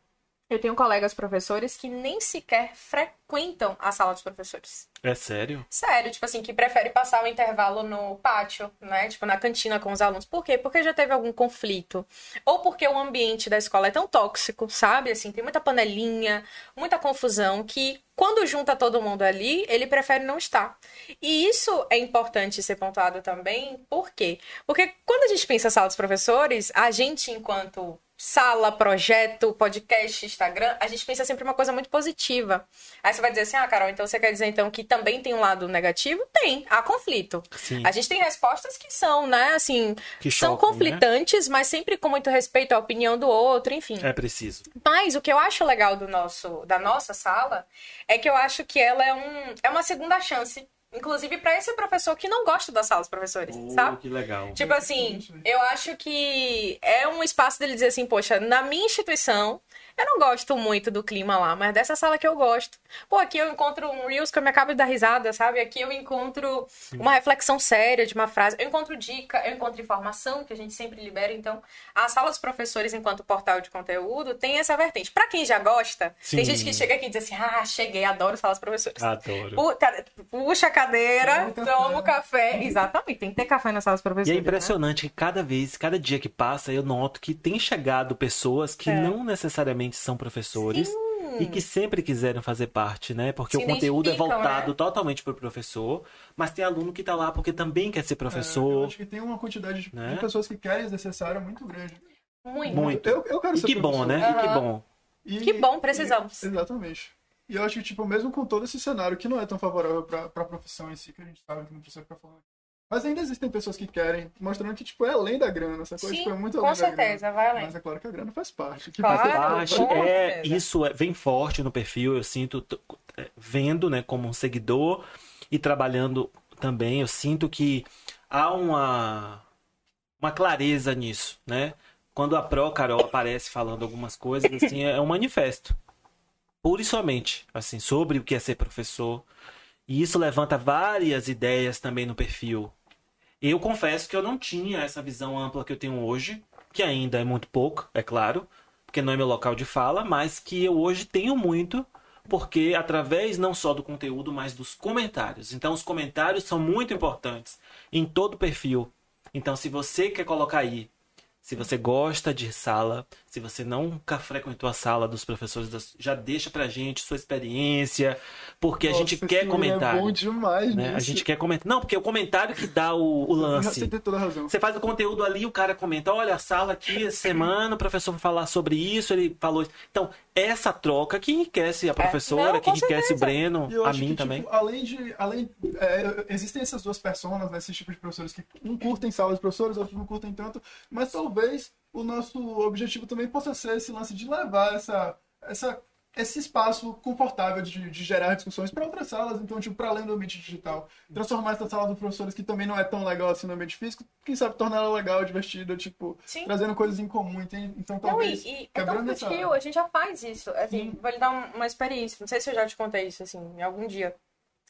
Eu tenho colegas professores que nem sequer frequentam a sala dos professores. É sério? Sério, tipo assim, que prefere passar o intervalo no pátio, né? Tipo, na cantina com os alunos. Por quê? Porque já teve algum conflito. Ou porque o ambiente da escola é tão tóxico, sabe? Assim, tem muita panelinha, muita confusão, que quando junta todo mundo ali, ele prefere não estar. E isso é importante ser pontuado também, por quê? Porque quando a gente pensa sala dos professores, a gente, enquanto sala, projeto, podcast, Instagram, a gente pensa sempre uma coisa muito positiva. Aí você vai dizer assim, ah, Carol, então você quer dizer então que também tem um lado negativo? Tem, há conflito. Sim. A gente tem respostas que são, né, assim, Que são chocam, né? conflitantes, mas sempre com muito respeito à opinião do outro, enfim. É preciso. Mas o que eu acho legal do nosso, da nossa sala é que eu acho que ela é, um, é uma segunda chance. Inclusive para esse professor que não gosta da sala dos professores, Oh, sabe? que legal. Tipo assim, eu acho que é um espaço dele dizer assim, poxa, na minha instituição, eu não gosto muito do clima lá, mas dessa sala que eu gosto. Pô, aqui eu encontro um Reels que eu me acabo de dar risada, sabe? Aqui eu encontro uma reflexão séria de uma frase, eu encontro dica, eu encontro informação que a gente sempre libera. Então, a sala dos professores, enquanto portal de conteúdo, tem essa vertente. Pra quem já gosta, tem Sim. gente que chega aqui e diz assim, ah, cheguei, adoro sala dos professores. Adoro. Puxa a cadeira, Toma o café. Exatamente, tem que ter café na sala dos professores. E é né? impressionante que cada vez, cada dia que passa, eu noto que tem chegado pessoas que É. não necessariamente são professores e que sempre quiseram fazer parte, né? Porque Se o conteúdo é identificam, voltado né? totalmente pro professor, mas tem aluno que tá lá porque também quer ser É, eu professor. acho que tem uma quantidade de, Né? pessoas que querem área muito grande. Muito. Muito. Eu, eu quero E ser que bom, professor. né? E que bom. E- Que bom, precisamos. e- exatamente. E eu acho que, tipo, mesmo com todo esse cenário que não é tão favorável pra, pra profissão em si, que a gente sabe que não precisa ficar falando. Mas ainda existem pessoas que querem, mostrando que, tipo, é além da grana, essa coisa Sim, tipo, é muito com além da grana. certeza, vai além. Mas é claro que a grana faz parte. Que Claro, faz com é, isso é, vem forte no perfil, eu sinto, t- é, vendo, né, como um seguidor e trabalhando também, eu sinto que há uma, uma clareza nisso, né? Quando a Pro Carol aparece falando algumas coisas, assim, é um manifesto. Pura e somente, assim, sobre o que é ser professor. E isso levanta várias ideias também no perfil. Eu confesso que eu não tinha essa visão ampla que eu tenho hoje, que ainda é muito pouco, é claro, porque não é meu local de fala, mas que eu hoje tenho muito, porque através não só do conteúdo, mas dos comentários. Então, os comentários são muito importantes em todo perfil. Então, se você quer colocar aí, se você gosta de sala, se você nunca frequentou a sala dos professores, das- já deixa pra gente sua experiência, porque a gente Nossa, quer comentário. É bom demais, né? A nisso. gente quer comentar. Não, porque é o comentário que dá o, o lance. Você tem toda a razão. Você faz o conteúdo ali, o cara comenta: olha, a sala aqui essa semana, o professor vai falar sobre isso, ele falou isso. Então, essa troca que enriquece a professora, É, não, que enriquece certeza. o Breno, eu a acho mim que, também. Tipo, além de. Além, é, existem essas duas personas, né, esses tipos de professores que um curtem salas de professores, outros não curtem tanto, mas talvez o nosso objetivo também possa ser esse lance de levar essa, essa, esse espaço confortável de, de gerar discussões para outras salas, então, tipo, para além do ambiente digital. Transformar essa sala dos professores, que também não é tão legal assim no ambiente físico, quem sabe tornar ela legal, divertida, tipo, Sim. trazendo coisas em comum. Então, então Não, talvez. e, e é quebrando tão essa- a gente já faz isso. Assim, vou lhe dar um- uma experiência. Não sei se eu já te contei isso, assim, em algum dia.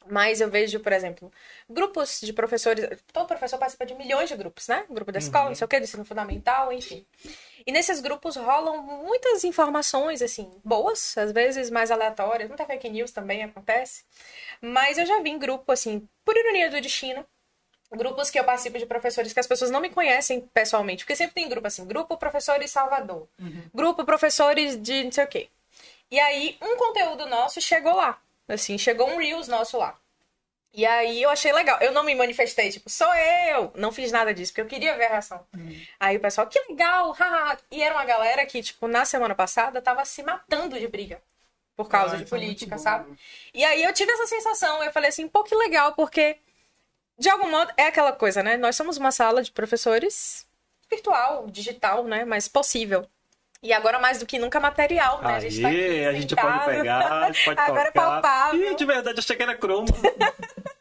Mas eu vejo, por exemplo, grupos de professores. Todo professor participa de milhões de grupos, né? Grupo da escola, não sei o quê, do ensino fundamental, enfim. E nesses grupos rolam muitas informações, assim, boas, às vezes mais aleatórias. Muita fake news também acontece. Mas eu já vi em grupo, assim, por ironia do destino, grupos que eu participo de professores que as pessoas não me conhecem pessoalmente. Porque sempre tem grupo assim, grupo professores Salvador, grupo professores de não sei o quê. E aí, um conteúdo nosso chegou lá. Assim, chegou um Reels nosso lá. E aí eu achei legal. Eu não me manifestei, tipo, sou eu! Não fiz nada disso, porque eu queria ver a reação. Aí o pessoal, que legal! haha. e era uma galera que, tipo, na semana passada tava se matando de briga. Por causa Ah, de isso é política, bom, sabe? né? E aí eu tive essa sensação, eu falei assim, pô, que legal, porque de algum modo é aquela coisa, né? Nós somos uma sala de professores virtual, digital, né? Mas possível. E agora mais do que nunca material, né? Aê, a gente tá aqui a gente pode pegar, a gente pode *laughs* Agora é palpável. Ih, de verdade, achei que era cromo. *laughs*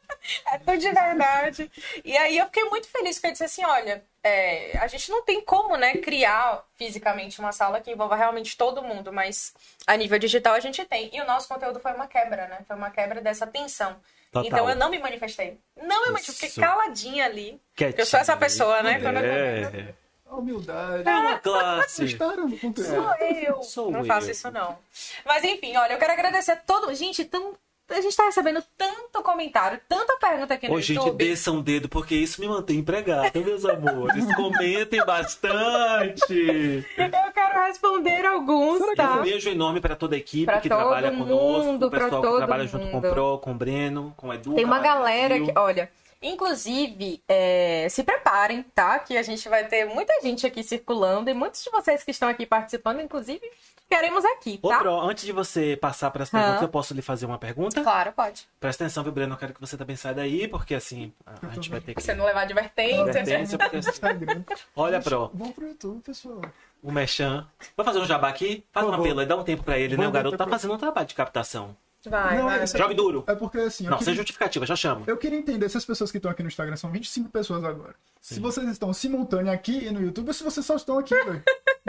É tudo de verdade. E aí eu fiquei muito feliz porque eu disse assim, olha, é, a gente não tem como, né, criar fisicamente uma sala que envolva realmente todo mundo, mas a nível digital a gente tem. E o nosso conteúdo foi uma quebra, né? Foi uma quebra dessa tensão. Total. Então eu não me manifestei. Não me manifestei. Fiquei caladinha ali. Porque eu sou essa pessoa, né? Quando eu É. A humildade. É uma classe. Conteúdo? Sou eu. Sou não eu. faço isso, não. Mas enfim, olha, eu quero agradecer a todo. Gente, tão... a gente tá recebendo tanto comentário, tanta pergunta aqui no Ô, gente, YouTube. desça um dedo, porque isso me mantém empregado, meus amores. *laughs* Comentem bastante. Eu quero responder alguns, Um tá? beijo enorme para toda a equipe Pra que trabalha conosco, mundo, o pra pessoal que trabalha junto com o mundo. Pro, com o Breno, com o Edu. Tem uma galera que, olha, inclusive, é, se preparem, tá? Que a gente vai ter muita gente aqui circulando e muitos de vocês que estão aqui participando, inclusive, queremos aqui, Ô, tá? Pro, antes de você passar para as perguntas, Hã? eu posso lhe fazer uma pergunta? Claro, pode. Presta atenção, viu, Breno? Eu quero que você também saia daí, porque assim, a a gente vai ter que. Você não levar advertência. né? Advertência, porque, assim. *laughs* Olha, Pro, Vamos pro YouTube, pessoal. o Mechan. Vai fazer um jabá aqui? Faz um favor. apelo aí, dá um tempo para ele, né? O Vamos garoto tá pro- fazendo um trabalho de captação. Vai, Não, vai. esse- Jogue duro. É porque assim, Não, sem queria, justificativa, já chamo. eu queria entender se as pessoas que estão aqui no Instagram são 25 pessoas agora. Se Sim. vocês estão simultâneo aqui e no YouTube ou se vocês só estão aqui, velho.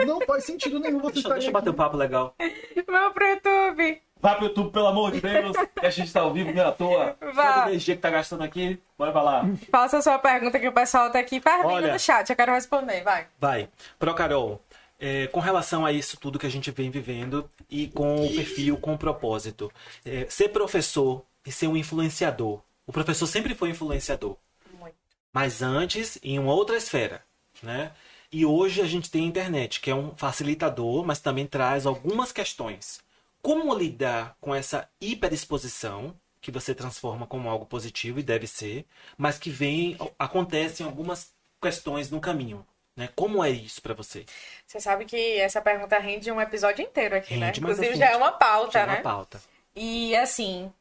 Não faz sentido nenhum vocês Deixa, estarem deixa eu bater um papo legal. Vamos pro YouTube. Vai pro YouTube, pelo amor de Deus. que a gente tá ao vivo, não é à toa. *laughs* Vá. Toda energia que tá gastando aqui, bora pra lá. Faça a sua pergunta que o pessoal tá aqui fervendo Olha. no chat. Eu quero responder, vai. Vai. Pro Carol, é, com relação a isso tudo que a gente vem vivendo e com o perfil, com o propósito, é, ser professor e ser um influenciador. O professor sempre foi influenciador, Muito. mas antes em uma outra esfera, né? E hoje a gente tem a internet, que é um facilitador, mas também traz algumas questões. Como lidar com essa hiperexposição que você transforma como algo positivo e deve ser, mas que vem acontecem algumas questões no caminho, né? Como é isso pra você? Você sabe que essa pergunta rende um episódio inteiro aqui, né? Rende, mas Inclusive assim, já é uma pauta, Já é né? uma pauta. E assim,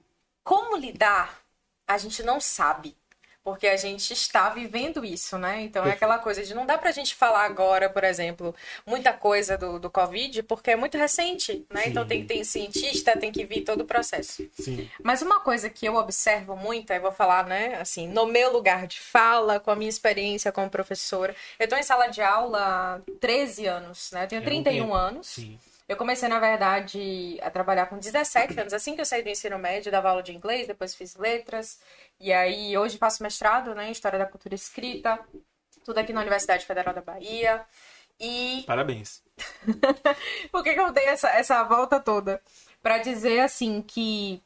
como lidar, a gente não sabe. Porque a gente está vivendo isso, né? Então é aquela coisa de não dá pra gente falar agora, por exemplo, muita coisa do, do Covid, porque é muito recente, né? Sim. Então tem que ter cientista, tem que vir todo o processo. Sim. Mas uma coisa que eu observo muito, aí vou falar, né, assim, no meu lugar de fala, com a minha experiência como professora. Eu tô em sala de aula há 13 anos, né? Eu tenho É um 31 tempo. anos. Sim. Eu comecei, na verdade, a trabalhar com 17 anos. Assim que eu saí do ensino médio, dava aula de inglês, depois fiz letras. E aí, hoje faço mestrado, né, em História da Cultura Escrita. Tudo aqui na Universidade Federal da Bahia. E Parabéns. *laughs* por que, que eu dei essa, essa volta toda? Pra dizer, assim, que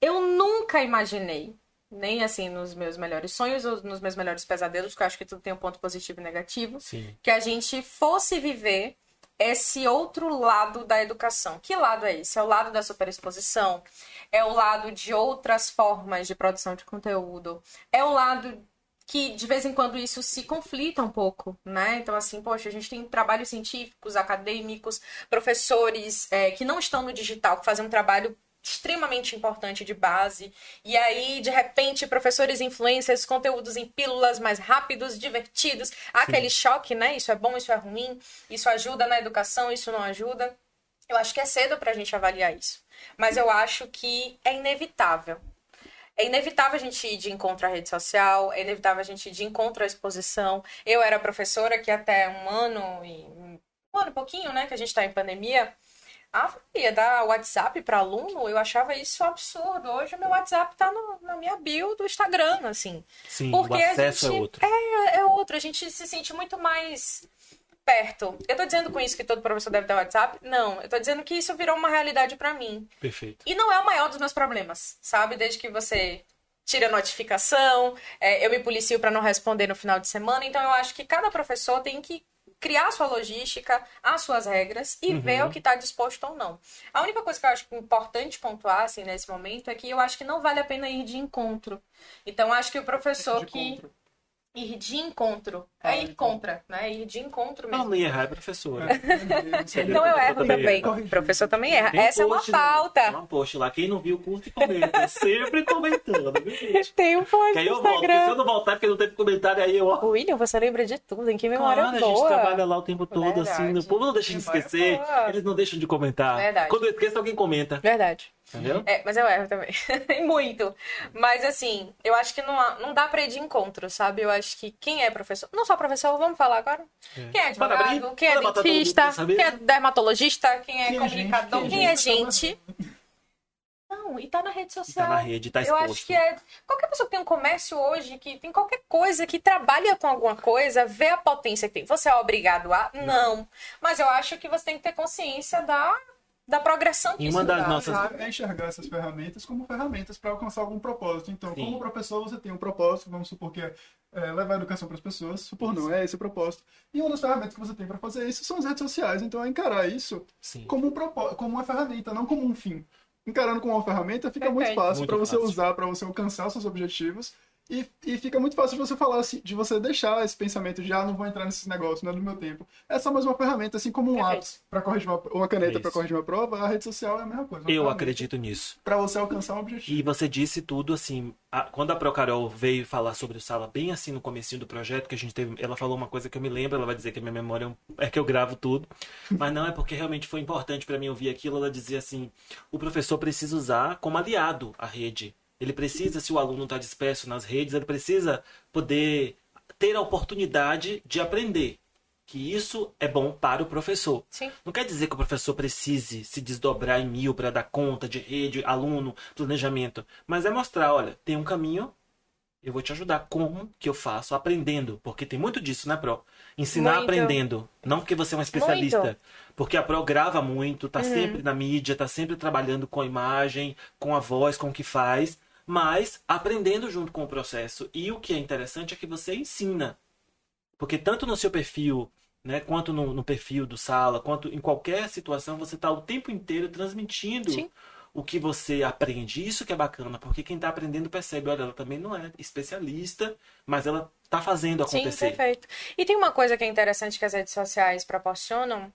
eu nunca imaginei, nem assim nos meus melhores sonhos ou nos meus melhores pesadelos, porque eu acho que tudo tem um ponto positivo e negativo, Sim. que a gente fosse viver esse outro lado da educação. Que lado é esse? É o lado da superexposição? É o lado de outras formas de produção de conteúdo? É o lado que de vez em quando isso se conflita um pouco, né? Então, assim, poxa, a gente tem trabalhos científicos, acadêmicos, professores é, que não estão no digital, que fazem um trabalho extremamente importante de base. E aí, de repente, professores influencers, conteúdos em pílulas mais rápidos, divertidos, há aquele choque, né? Isso é bom, isso é ruim, isso ajuda na educação, isso não ajuda. Eu acho que é cedo pra gente avaliar isso. Mas eu acho que é inevitável. É inevitável a gente ir de encontro à rede social, é inevitável a gente ir de encontro à exposição. Eu era professora que até um ano e um ano e pouquinho, né, que a gente tá em pandemia, ah, ia dar WhatsApp para aluno, eu achava isso absurdo. Hoje o meu WhatsApp tá no- na minha bio do Instagram, assim. Sim, Porque o a acesso gente- é outro. É, é outro, a gente se sente muito mais perto. Eu tô dizendo com isso que todo professor deve ter WhatsApp? Não, eu tô dizendo que isso virou uma realidade para mim. Perfeito. E não é o maior dos meus problemas, sabe? Desde que você tira a notificação, é, eu me policio para não responder no final de semana. Então eu acho que cada professor tem que criar a sua logística, as suas regras e Uhum. ver o que está disposto ou não. A única coisa que eu acho importante pontuar assim, nesse momento é que eu acho que não vale a pena ir de encontro. Então acho que o professor De que contra. Ir de encontro Ah, é ir então. contra, né? Ir de encontro Não, mesmo. não ia errar, é professora. Então eu erro também também. professor também erra. Tem Essa é uma post, pauta. Tem um post lá. Quem não viu, curta e comenta. Sempre comentando, viu, gente? *laughs* Tem um post Que aí eu volto. Se eu não voltar porque não teve comentário, aí eu. William, você lembra de tudo, em que memória Claro, a boa. gente trabalha lá o tempo todo, Verdade. assim. O povo não deixa de esquecer. boa. Eles não deixam de comentar. Verdade. Quando eu esqueço, alguém comenta. Verdade. Entendeu? É, mas eu erro também. *laughs* E Muito. Mas assim, eu acho que não, há- não dá pra ir de encontro, sabe? Eu acho que quem é professor, não só professor, vamos falar agora? Quem é advogado, quem é Bora botar todo mundo dentista, quem é dermatologista, quem é Quem é comunicador, gente? quem é gente. Não, Não, e tá na rede E social. tá na rede, tá Eu exposto. acho que é. Qualquer pessoa que tem um comércio hoje, que tem qualquer coisa, que trabalha com alguma coisa, vê a potência que tem. Você é obrigado a? Não. Mas eu acho que você tem que ter consciência da, da progressão que E isso uma das nossas- É enxergar essas ferramentas como ferramentas para alcançar algum propósito. Então, Sim. como professor, você tem um propósito, vamos supor que é, é, levar a educação para as pessoas, supor não, é esse o propósito. E uma das ferramentas que você tem para fazer isso são as redes sociais. Então, é encarar isso Sim. como, um propó- como uma ferramenta, não como um fim. Encarando como uma ferramenta, fica muito Perfeito. fácil Muito para você fácil. usar, para você alcançar seus objetivos. E, e fica muito fácil de você falar assim, de você deixar esse pensamento de ah, não vou entrar nesses negócios, não é do meu tempo. É só mais uma ferramenta, assim como um Perfeito. lápis para corrigir uma, ou uma caneta para corrigir uma prova, a rede social é a mesma coisa. Eu acredito nisso. Para você alcançar um objetivo. E você disse tudo assim. a- quando a Procarol veio falar sobre o Sala, bem assim no comecinho do projeto, que a gente teve. Ela falou uma coisa que eu me lembro, ela vai dizer que a minha memória é um- é que eu gravo tudo. *laughs* Mas não, é porque realmente foi importante para mim ouvir aquilo. Ela dizia assim: o professor precisa usar como aliado a rede. Ele precisa, se o aluno está disperso nas redes, ele precisa poder ter a oportunidade de aprender. Que isso é bom para o professor. Sim. Não quer dizer que o professor precise se desdobrar em mil para dar conta de rede, aluno, planejamento. Mas é mostrar, olha, tem um caminho, eu vou te ajudar. Como que eu faço? Aprendendo. Porque tem muito disso, né, Pro? Ensinar Muito. aprendendo. Não porque você é um especialista. Muito. Porque a Pro grava muito, Uhum. tá sempre na mídia, tá sempre trabalhando com a imagem, com a voz, com o que faz. Mas aprendendo junto com o processo. E o que é interessante é que você ensina. Porque tanto no seu perfil, né, quanto no, no perfil do sala, quanto em qualquer situação, você está o tempo inteiro transmitindo Sim. o que você aprende. Isso que é bacana, porque quem está aprendendo percebe, olha, ela também não é especialista, mas ela está fazendo Sim, acontecer. perfeito. E tem uma coisa que é interessante que as redes sociais proporcionam,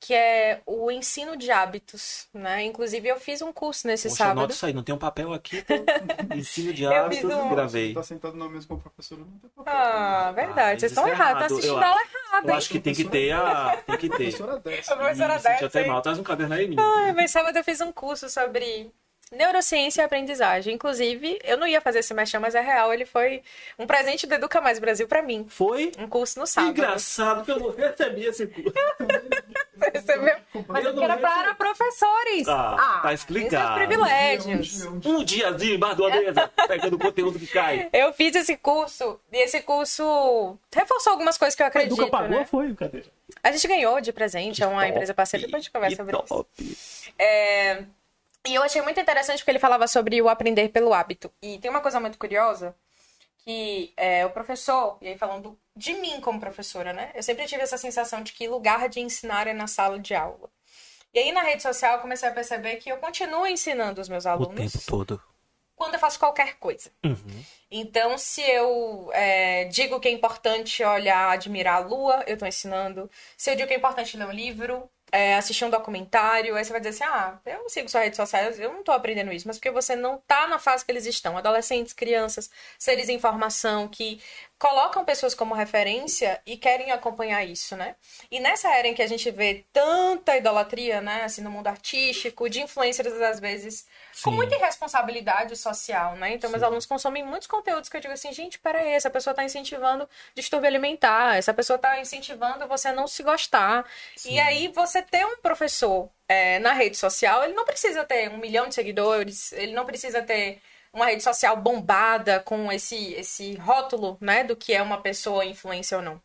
que é o ensino de hábitos, né? Inclusive, eu fiz um curso nesse Poxa, sábado. anota isso aí, não tem um papel aqui, *laughs* ensino de Eu hábitos, um- gravei. Tá sentado na mesa com o professor, não tem papel. Ah, verdade. Ah, Vocês estão é errados. Tá errado, assistindo eu aula errada, Eu acho que tem que ter a... Tem que ter. Professora dessa. A professora dessa, até mal. Traz um caderno aí, menino. Ai, mas sábado eu fiz um curso sobre neurociência e aprendizagem. Inclusive, eu não ia fazer esse mexão, mas é real. Ele foi um presente do Educa Mais Brasil pra mim. Foi Um curso no sábado. engraçado que eu não recebi esse curso. *laughs* Você recebeu? Mas Eu eu não era para professores. Ah, tá explicado. Esses privilégios. Um dia, um dia. Um diazinho embaixo de uma mesa, pegando o conteúdo que cai. Eu fiz esse curso e esse curso reforçou algumas coisas que eu acredito, Nunca pagou, né? foi, cadê? A gente ganhou de presente, é uma empresa parceira, depois a gente conversa sobre isso. É, E eu achei muito interessante porque ele falava sobre o aprender pelo hábito. E tem uma coisa muito curiosa, que é, o professor, e aí falando de mim como professora, né? Eu sempre tive essa sensação de que lugar de ensinar é na sala de aula. E aí na rede social eu comecei a perceber que eu continuo ensinando os meus O alunos tempo todo. quando eu faço qualquer coisa. Uhum. Então, se eu é, digo que é importante olhar, admirar a lua, eu tô ensinando. Se eu digo que é importante ler um livro, é, assistir um documentário, aí você vai dizer assim: ah, eu não sigo sua rede social, eu não tô aprendendo isso, mas porque você não tá na fase que eles estão. Adolescentes, crianças, seres em formação que colocam pessoas como referência e querem acompanhar isso, né? E nessa era em que a gente vê tanta idolatria, né, assim, no mundo artístico, de influencers às vezes com Sim. muita irresponsabilidade social, né? Então, meus Sim. alunos consomem muitos conteúdos que eu digo assim, gente, peraí, essa pessoa tá incentivando distúrbio alimentar, essa pessoa tá incentivando você a não se gostar. E aí, você ter um professor é, na rede social, ele não precisa ter um milhão de seguidores, ele não precisa ter uma rede social bombada com esse, esse rótulo, né, do que é uma pessoa influência ou não.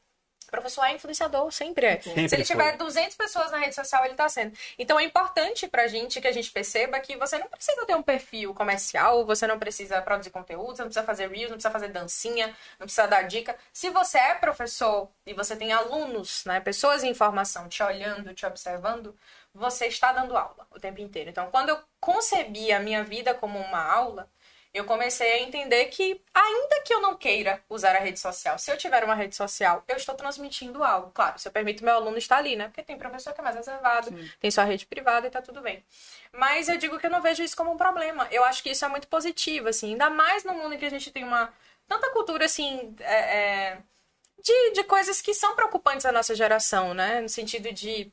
O professor é influenciador, sempre é. Sempre Se ele foi. tiver 200 pessoas na rede social, ele tá sendo. Então é importante pra gente que a gente perceba que você não precisa ter um perfil comercial, você não precisa produzir conteúdo, você não precisa fazer reels, não precisa fazer dancinha, não precisa dar dica. Se você é professor e você tem alunos, né, pessoas em formação te olhando, te observando, você está dando aula o tempo inteiro. Então, quando eu concebi a minha vida como uma aula, eu comecei a entender que, ainda que eu não queira usar a rede social, se eu tiver uma rede social, eu estou transmitindo algo. Claro, se eu permito meu aluno estar ali, né? Porque tem professor que é mais reservado, Sim. tem sua rede privada e tá tudo bem. Mas eu digo que eu não vejo isso como um problema. Eu acho que isso é muito positivo, assim. Ainda mais no mundo em que a gente tem uma tanta cultura, assim, é, é, de, de coisas que são preocupantes à nossa geração, né? No sentido de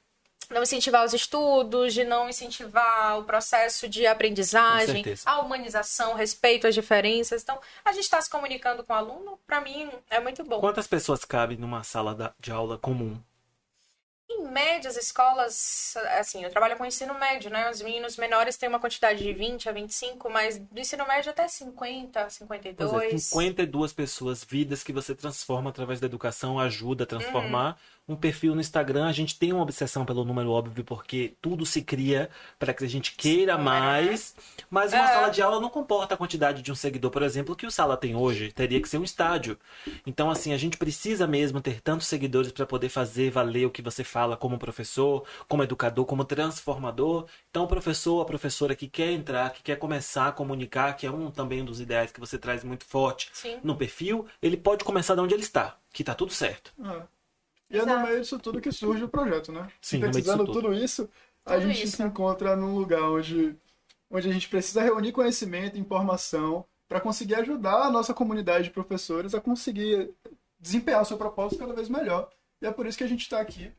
não incentivar os estudos, de não incentivar o processo de aprendizagem, a humanização, respeito às diferenças. Então, a gente está se comunicando com o aluno, para mim é muito bom. Quantas pessoas cabem numa sala de aula comum? Em média, as escolas, assim, eu trabalho com ensino médio, né? Os meninos menores têm uma quantidade de 20 a 25, mas do ensino médio até 50, 52. Pois é, 52 pessoas, vidas que você transforma através da educação, ajuda a transformar. Um perfil no Instagram, a gente tem uma obsessão pelo número óbvio, porque tudo se cria para que a gente queira mais. Mas uma É. sala de aula não comporta a quantidade de um seguidor, por exemplo, que o Sala tem hoje. Teria que ser um estádio. Então, assim, a gente precisa mesmo ter tantos seguidores para poder fazer valer o que você fala como professor, como educador, como transformador. Então, o professor, a professora que quer entrar, que quer começar a comunicar, que é um também dos ideais que você traz muito forte Sim. no perfil, ele pode começar de onde ele está, que tá tudo certo. É. E é no Exato. meio disso tudo que surge o projeto, né? Sim, Sintetizando tudo. tudo isso, a Tudo gente isso. se encontra num lugar onde, onde a gente precisa reunir conhecimento, informação, para conseguir ajudar a nossa comunidade de professores a conseguir desempenhar o seu propósito cada vez melhor. E é por isso que a gente está aqui.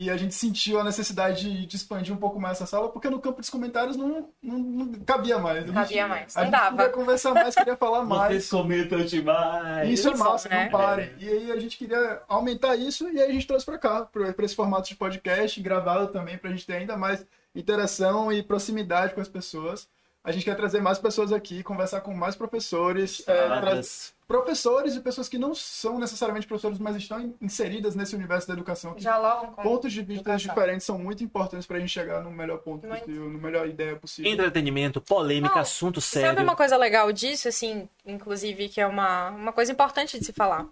E a gente sentiu a necessidade de, de expandir um pouco mais essa sala, porque no campo dos comentários não, não, não cabia mais. A gente- Cabia mais, A não gente dava. queria conversar mais, queria falar mais. comentam demais. Isso é massa, né? não pare. E aí a gente queria aumentar isso e aí a gente trouxe pra cá, pra esse formato de podcast, gravado também, pra gente ter ainda mais interação e proximidade com as pessoas. A gente quer trazer mais pessoas aqui, conversar com mais professores, é, tra- professores e pessoas que não são necessariamente professores, mas estão in- inseridas nesse universo da educação. que Já logo com Pontos de vista educação. diferentes são muito importantes pra gente chegar no melhor ponto Muito. possível, no melhor ideia possível. Entretenimento, polêmica, Não, assunto Sabe sério. uma coisa legal disso, assim, inclusive, que é uma, uma coisa importante de se falar?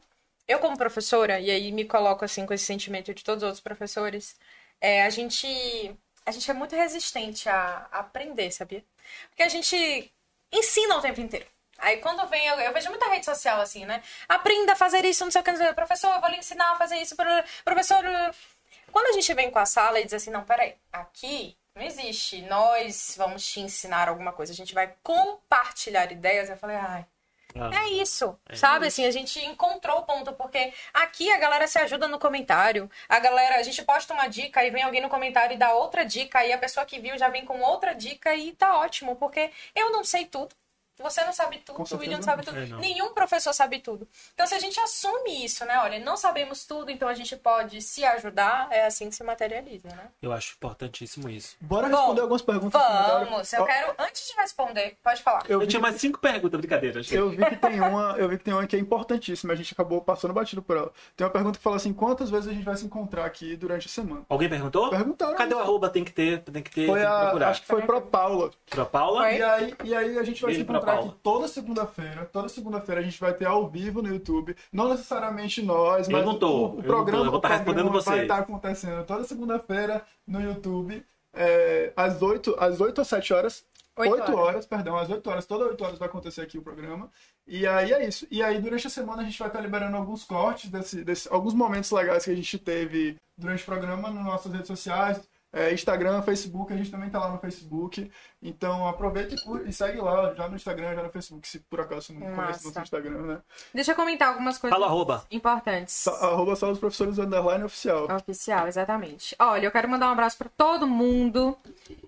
Eu, como professora, e aí me coloco, assim, com esse sentimento de todos os outros professores, é, a gente a gente é muito resistente a, a aprender, sabia? Porque a gente ensina o tempo inteiro. Aí quando vem, eu, eu vejo muita rede social assim, né? Aprenda a fazer isso, não sei o que, não sei o que. professor, eu vou lhe ensinar a fazer isso, professor. Quando a gente vem com a sala e diz assim, não, peraí, aqui não existe, nós vamos te ensinar alguma coisa, a gente vai compartilhar ideias. Eu falei, ai, Ah, é isso, sabe? Assim, a gente encontrou o ponto, porque aqui a galera se ajuda no comentário. A galera, a gente posta uma dica e vem alguém no comentário e dá outra dica, e a pessoa que viu já vem com outra dica e tá ótimo, porque eu não sei tudo. Você não sabe tudo, o William não sabe tudo. É, não. Nenhum professor sabe tudo. Então, se a gente assume isso, né? Olha, não sabemos tudo, então a gente pode se ajudar, é assim que se materializa, né? Eu acho importantíssimo isso. Bora Bom, responder algumas perguntas. Vamos, eu quero, antes de responder, pode falar. eu Eu tinha mais cinco perguntas, brincadeira. gente. Eu vi que tem uma, eu vi que tem uma que é importantíssima, a gente acabou passando batido por ela. Tem uma pergunta que fala assim: quantas vezes a gente vai se encontrar aqui durante a semana? Alguém perguntou? Perguntaram. Cadê o arroba? Tem que ter, tem que ter, Foi tem que a, procurar. acho que foi pra Paula. Pra Paula? Foi? E aí, e aí a gente vai se encontrar Paula. aqui toda segunda-feira. Toda segunda-feira a gente vai ter ao vivo no YouTube. Não necessariamente nós, Eu mas não tô, o, eu o não tô, programa, eu vou tá respondendo programa vai estar acontecendo toda segunda-feira no YouTube. é, às 8, às 8 ou 7 horas. Oito 8 horas. horas. perdão, às 8 horas, todas 8 horas vai acontecer aqui o programa. E aí é isso. E aí, durante a semana, a gente vai estar liberando alguns cortes, desse, desse- alguns momentos legais que a gente teve durante o programa nas nossas redes sociais. É, Instagram, Facebook, a gente também tá lá no Facebook. Então aproveita e, e segue lá, já no Instagram, já no Facebook, se por acaso você não conhece Massa. nosso Instagram, né? Deixa eu comentar algumas coisas Fala arroba. importantes. Sa- Arroba Sala dos Professores Underline Oficial. Oficial, exatamente. Olha, eu quero mandar um abraço pra todo mundo,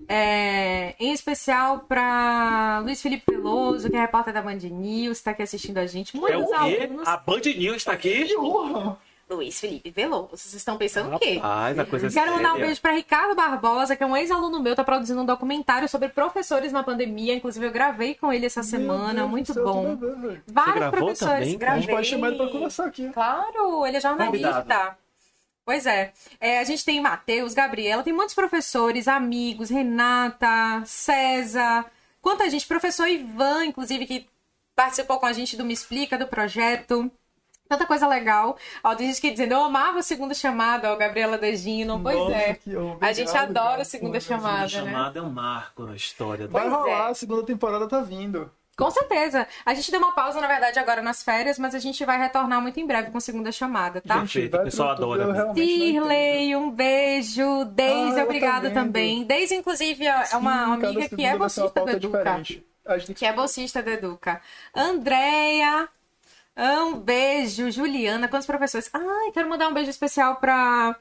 é, em especial pra Luiz Felipe Veloso, que é repórter da Band News, tá aqui assistindo a gente. É o Muitos quê? alunos. A Band News está aqui? Que honra! Luiz Felipe Veloso, vocês estão pensando o quê? Rapaz, a coisa é Quero mandar um beijo pra Ricardo Barbosa, que é um ex-aluno meu, tá produzindo um documentário sobre professores na pandemia. Inclusive, eu gravei com ele essa semana, Deus muito céu, bom. a. Vários gravou professores também? A gravei. gente pode chamar ele pra conversar aqui. Claro, ele é jornalista. Convidado. Pois é. É, A gente tem Matheus, Gabriela, tem muitos professores, amigos, Renata, César, quanta gente, professor Ivan, inclusive, que participou com a gente do Me Explica, do projeto. Tanta coisa legal. Ó, tem gente que dizendo, eu amava a segunda chamada, ó, Gabriela Degino. Pois Nossa, é. A gente Obrigado, adora cara. a segunda chamada. A né? chamada é um marco na história. Vai Pois rolar, é. a segunda temporada tá vindo. Com certeza. A gente deu uma pausa, na verdade, agora nas férias, mas a gente vai retornar muito em breve com segunda chamada, tá? Perfeito, vai o pessoal adora. Cirlei, um beijo. Deise, Ah, obrigada também. Deise, inclusive, é uma Sim, amiga que segunda é vai bolsista do Educa. A Que é bolsista do Educa. Andréia, um beijo. Juliana, quantos professores? Ai, quero mandar um beijo especial pra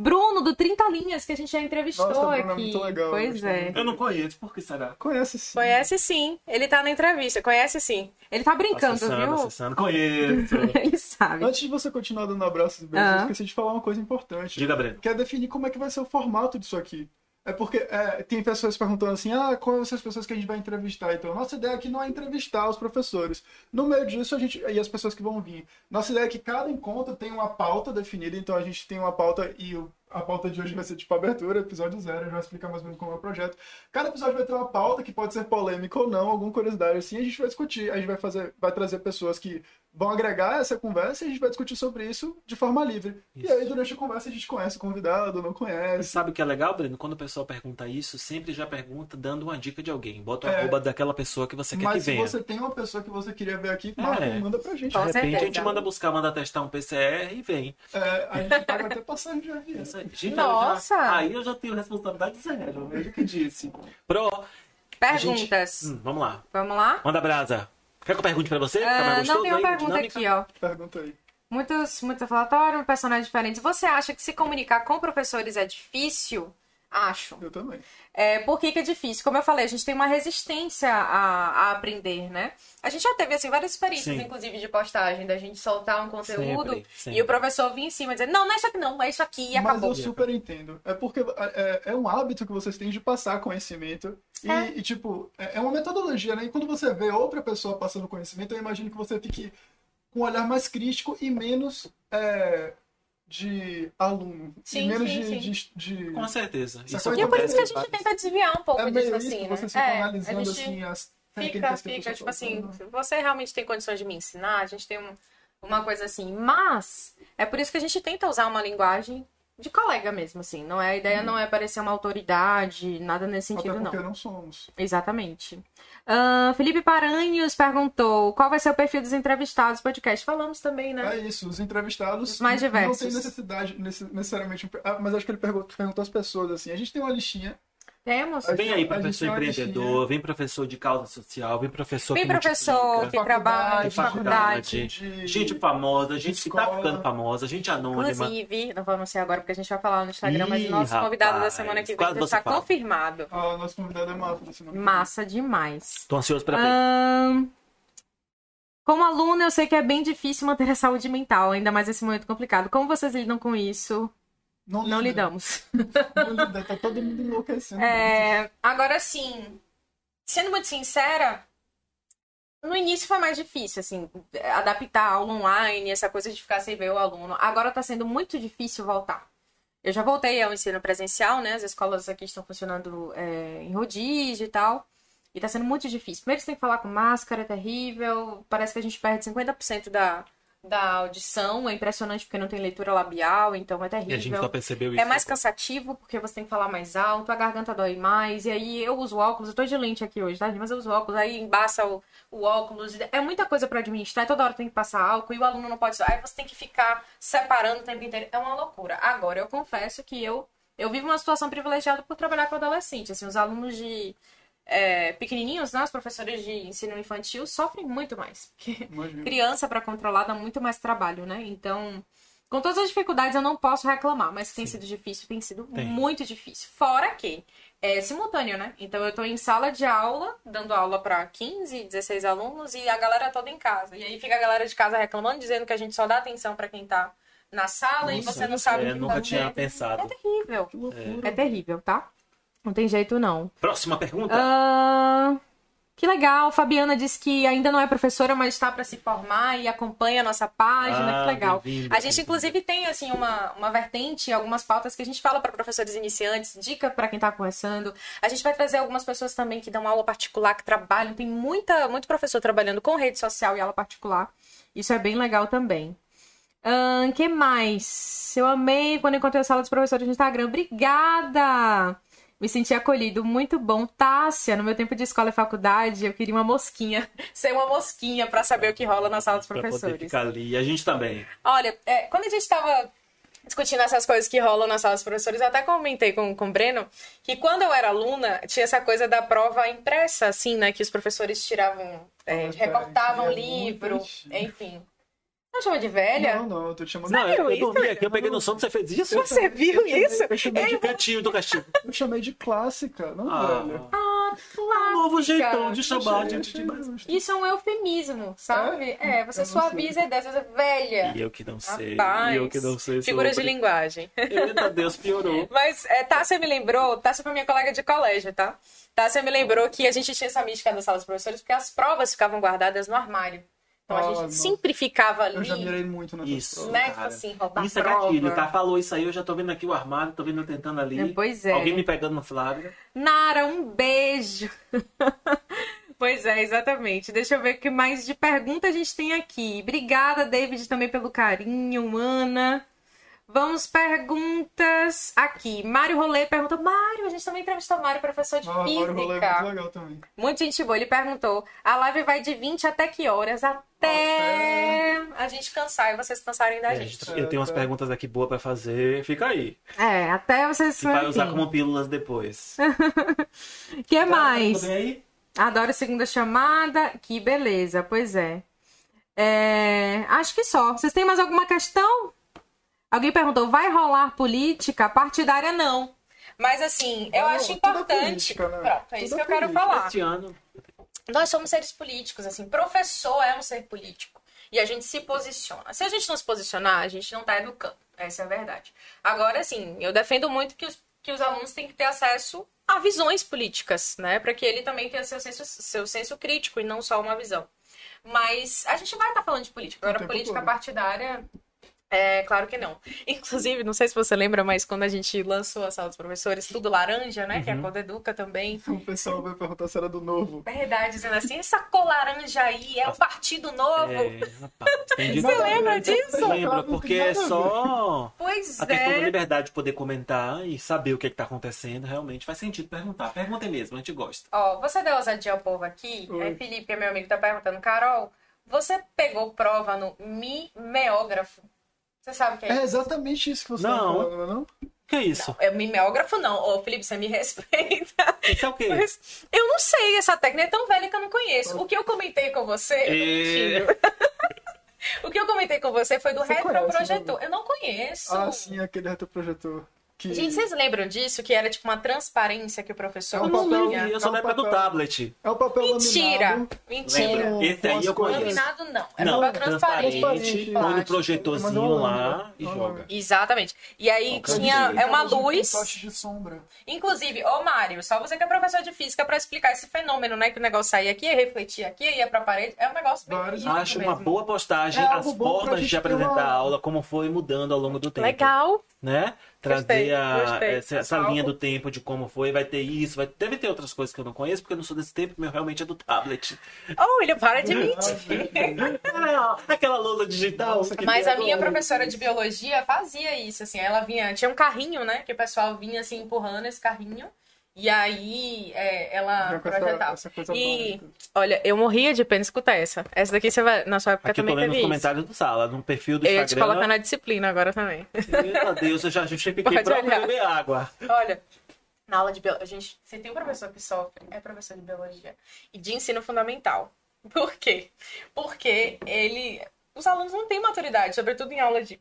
Bruno, do 30 Linhas, que a gente já entrevistou Nossa, é aqui. muito legal, pois é. Eu não conheço, por que será? Conhece sim. Conhece sim. Ele tá na entrevista. Conhece sim. Ele tá brincando, acessando, viu? acessando. Conheço. *laughs* Ele sabe. Antes de você continuar dando abraços e beijos, eu esqueci de falar uma coisa importante. Diga, Breno. Que é definir como é que vai ser o formato disso aqui. É porque é, tem pessoas perguntando assim, ah, quais são as pessoas que a gente vai entrevistar? Então, nossa ideia aqui não é entrevistar os professores. No meio disso, a gente. E as pessoas que vão vir. Nossa ideia é que cada encontro tem uma pauta definida, então a gente tem uma pauta e a pauta de hoje vai ser tipo abertura, episódio zero, gente vai explicar mais ou menos como é o projeto. Cada episódio vai ter uma pauta que pode ser polêmica ou não, alguma curiosidade assim, a gente vai discutir, a gente vai fazer, vai trazer pessoas que vão agregar essa conversa e a gente vai discutir sobre isso de forma livre. E Isso. aí, durante a conversa, a gente conhece o convidado, não E conhece. sabe o que é legal, Breno? Quando o pessoal pergunta isso, sempre já pergunta dando uma dica de alguém. Bota o É. arroba daquela pessoa que você quer Mas que se venha. você tem uma pessoa que você queria ver aqui, marca É. e manda pra gente. De repente a gente manda buscar, manda testar um PCR e vem. É, a gente paga até passagem de avião. Gente, Nossa! eu já- aí eu já tenho responsabilidade zero. Veja o que disse. Pro. Perguntas. Hum, vamos lá. Vamos lá? Manda brasa. Quer que eu pergunte pra você? Ah, gostoso não, tem uma aí, pergunta dinâmica? aqui, ó. Pergunta aí. Muitos, muitos falatórios, personagens diferentes. Você acha que se comunicar com professores é difícil? Acho. Eu também. É, por que, que é difícil? Como eu falei, a gente tem uma resistência a, a aprender, né? A gente já teve, assim, várias experiências, Sim. inclusive, de postagem, da gente soltar um conteúdo Sempre, sempre. e o professor vir em cima e dizer, não, não é isso aqui não, é isso aqui e Mas acabou. eu super entendo. É porque é, é um hábito que vocês têm de passar conhecimento. E, É. e, tipo, é é uma metodologia, né? E quando você vê outra pessoa passando conhecimento, eu imagino que você fique com um olhar mais crítico e menos é, de aluno. Sim, e menos sim, de, sim. de, de- Com certeza. Isso E é por isso que a gente tenta desviar um pouco É disso, assim, que né? vocês ficam É, analisando a gente assim as fica, fica, pessoa tipo assim, tá se você realmente tem condições de me ensinar, a gente tem um- uma coisa assim. Mas é por isso que a gente tenta usar uma linguagem de colega mesmo, assim. Não é, a ideia não é parecer uma autoridade, nada nesse Até sentido, porque não. não somos. Exatamente. Ahn, Felipe Paranhos perguntou qual vai ser o perfil dos entrevistados do podcast. Falamos também, né? É isso, os entrevistados Os mais não diversos. tem necessidade necessariamente, ah, mas acho que ele perguntou, perguntou às pessoas assim. A gente tem uma listinha Temos. Vem aí, professor uma empreendedor, listinha. vem professor de causa social, vem professor Tem que professor que trabalha de faculdade, de gente famosa, gente que tá ficando famosa, gente anônima. Inclusive, não vou anunciar agora porque a gente vai falar no Instagram, mas Ih, o nosso convidado da rapaz, semana que vem está confirmado. Ah, nosso convidado é massa. Massa demais. Tô ansioso pra ver. Como aluna, eu sei que é bem difícil manter a saúde mental, ainda mais nesse momento complicado. Como vocês lidam com isso? Não, Não lida. lidamos. Não lida, tá todo mundo enlouquecendo. É, agora, sim, sendo muito sincera, no início foi mais difícil, assim, adaptar a aula online, essa coisa de ficar sem ver o aluno. Agora tá sendo muito difícil voltar. Eu já voltei ao ensino presencial, né? As escolas aqui estão funcionando é, em rodízio e tal. E tá sendo muito difícil. Primeiro você tem que falar com máscara, é terrível. Parece que a gente perde 50% da, da audição. É impressionante porque não tem leitura labial, então é E terrível. a gente só percebeu isso. É mais cansativo, porque você tem que falar mais alto, a garganta dói mais, e aí eu uso óculos, eu tô de lente aqui hoje, tá? Mas eu uso óculos, aí embaça o, o óculos, é muita coisa pra administrar, toda hora tem que passar álcool, e o aluno não pode... Aí você tem que ficar separando o tempo inteiro, é uma loucura. Agora, eu confesso que eu, eu vivo uma situação privilegiada por trabalhar com adolescente, assim, os alunos de... é, pequenininhos, né, os professores de ensino infantil sofrem muito mais, porque Imagina. criança para controlar dá muito mais trabalho, né? Então, com todas as dificuldades, eu não posso reclamar, mas tem sido difícil, tem sido Tem. muito difícil. Fora que é simultâneo, né? Então, eu tô em sala de aula, dando aula para 15, 16 alunos e a galera toda em casa. E aí fica a galera de casa reclamando, dizendo que a gente só dá atenção para quem tá na sala e Nossa, você não sabe É, o que nunca tá tinha pensado. É terrível. Loucura. É terrível, tá? Não tem jeito, não. Próxima pergunta. Ah, que legal. Fabiana disse que ainda não é professora, mas está para se formar e acompanha a nossa página. Ah, que legal. A gente, inclusive, tem assim uma, uma vertente, algumas pautas que a gente fala para professores iniciantes, dica para quem está começando. A gente vai trazer algumas pessoas também que dão aula particular, que trabalham. Tem muita, muito professor trabalhando com rede social e aula particular. Isso é bem legal também. O que mais? Eu amei quando encontrei a sala dos professores no Instagram. Obrigada! Me senti acolhido, muito bom. Tássia, no meu tempo de escola e faculdade, eu queria uma mosquinha, *laughs* ser uma mosquinha pra saber o que rola na sala dos Pra poder professores. ficar ali. E a gente também. Olha, é, quando a gente tava discutindo essas coisas que rolam na sala dos professores, eu até comentei com, com o Breno que quando eu era aluna, tinha essa coisa da prova impressa, assim, né? Que os professores tiravam, é, recortavam é livro, antigo. enfim. Não chama de velha? Não, não, eu tô te chamando Não, eu, eu dormi aqui, eu peguei no sono, você fez isso? Você viu isso? Eu chamei, De cantinho do castigo. eu chamei de clássica, não Ah, velho. Ah, um novo jeitão de chamar, achei gente. justo. Isso é um eufemismo, sabe? É, você Eu não suaviza a ideia, você é velha. E eu que não sei, Rapaz, e eu que não sei Figuras de linguagem. Eita, Deus, piorou. *laughs* Mas é, Tássia me lembrou, Tássia foi minha colega de colégio, tá? Tássia me lembrou que a gente tinha essa mística da sala dos professores porque as provas ficavam guardadas no armário. Então a gente nossa. sempre ficava Eu já ali, mirei muito nessas Isso. né? cara. Tipo assim, roubar Isso é prova. gatilho, tá? Falou isso aí, eu já tô vendo aqui o armário, tô vendo eu tentando ali. É, pois é. Alguém me pegando no flagra. Nara, um beijo. *laughs* pois é, exatamente. Deixa eu ver o que mais de pergunta a gente tem aqui. Obrigada, David, também pelo carinho, Ana. Vamos perguntas aqui. Mário Rolê pergunta: Mário, a gente também entrevistou Mário, professor de Ah, agora o rolê é física. muito legal também. Muito gente boa. Ele perguntou: a live vai de 20 até que horas? Até a gente cansar e vocês cansarem da É, gente. eu tenho umas perguntas aqui boas pra fazer. Fica aí. É, até vocês. Que vai usar como pílulas depois. O *laughs* que mais? Tudo bem aí? Adoro segunda chamada. Que beleza, pois é. É, Acho que só. Vocês têm mais alguma questão? Alguém perguntou: vai rolar política partidária? Não. Mas assim, eu Não, acho é importante. política, né? Pronto, é isso Tudo que é eu quero falar. Este ano. Nós somos seres políticos, assim, professor é um ser político. E a gente se posiciona. Se a gente não se posicionar, a gente não tá educando. Essa é a verdade. Agora, assim, eu defendo muito que os, que os alunos têm que ter acesso a visões políticas, né? Para que ele também tenha seu senso, seu senso crítico e não só uma visão. Mas a gente vai estar falando de política. Agora, política todo. partidária. É, claro que não. Inclusive, não sei se você lembra, mas quando a gente lançou a sala dos professores, tudo laranja, né? Que é a Code Educa também. *laughs* O pessoal vai perguntar se era do novo. Verdade, dizendo assim, essa cor laranja aí é o Partido Novo. É, rapaz, *laughs* Você tudo. lembra disso? Lembra, porque é só Pois a questão da é. liberdade de poder comentar e saber o que, é que tá acontecendo. Realmente faz sentido perguntar. Perguntem mesmo, a gente gosta. Ó, você deu ousadia ao povo aqui? Oi. É Felipe, que é meu amigo, tá perguntando. Carol, você pegou prova no mimeógrafo? Você sabe o que é É isso? exatamente isso que você Não. tá falando, não é não? O que é isso? É mimeógrafo não. Ô, Felipe, você me respeita. Isso é o quê? Mas eu não sei, essa técnica é tão velha que eu não conheço. O que eu comentei com você... tô É. *laughs* o que eu comentei com você foi do Você conhece, retroprojetor. né? Eu não conheço. Ah, sim, aquele retroprojetor. Que... Gente, vocês lembram disso? Que era tipo uma transparência que o professor É Eu um não papel- lembro, eu sou é um época do papel- tablet. É o papel Mentira! laminado. Mentira. Lembra? Esse aí eu conheço. Laminado não. Era Não, papel transparente. transparente, põe no plástico. projetorzinho lá e não, joga. Exatamente. E aí Qualquer tinha jeito. é uma luz. De sombra. Inclusive, ô Mário, só você que é professor de física pra explicar esse fenômeno, né? Que o negócio saía aqui, ia refletir aqui, ia pra parede. É um negócio bem Vários- Acho uma mesmo. boa postagem É as formas de apresentar uma- a aula, como foi mudando ao longo do tempo. Legal. Né? Trazer Gostei, a- gostei. essa, essa linha do tempo de como foi, vai ter isso, vai... deve ter outras coisas que eu não conheço, porque eu não sou desse tempo, meu realmente é do tablet. Oh, ele para de *laughs* mentir. É, aquela lousa digital. Nossa, Mas a minha professora de biologia fazia isso, assim, ela vinha, tinha um carrinho, né, que o pessoal vinha assim empurrando esse carrinho, e aí é, ela essa- projetava. essa E, básica. olha, eu morria de pena escutar essa. Essa daqui você vai, na sua época Aqui eu tô também lendo nos comentários do sala, no perfil do Eu ia te Instagram. colocar na disciplina agora também. Meu Deus, eu já justifiquei pra olhar. beber água. Olha, na aula de biologia, gente, se tem um professor que sofre, é professor de biologia e de ensino fundamental. Por quê? Porque ele, os alunos não têm maturidade, sobretudo em aula de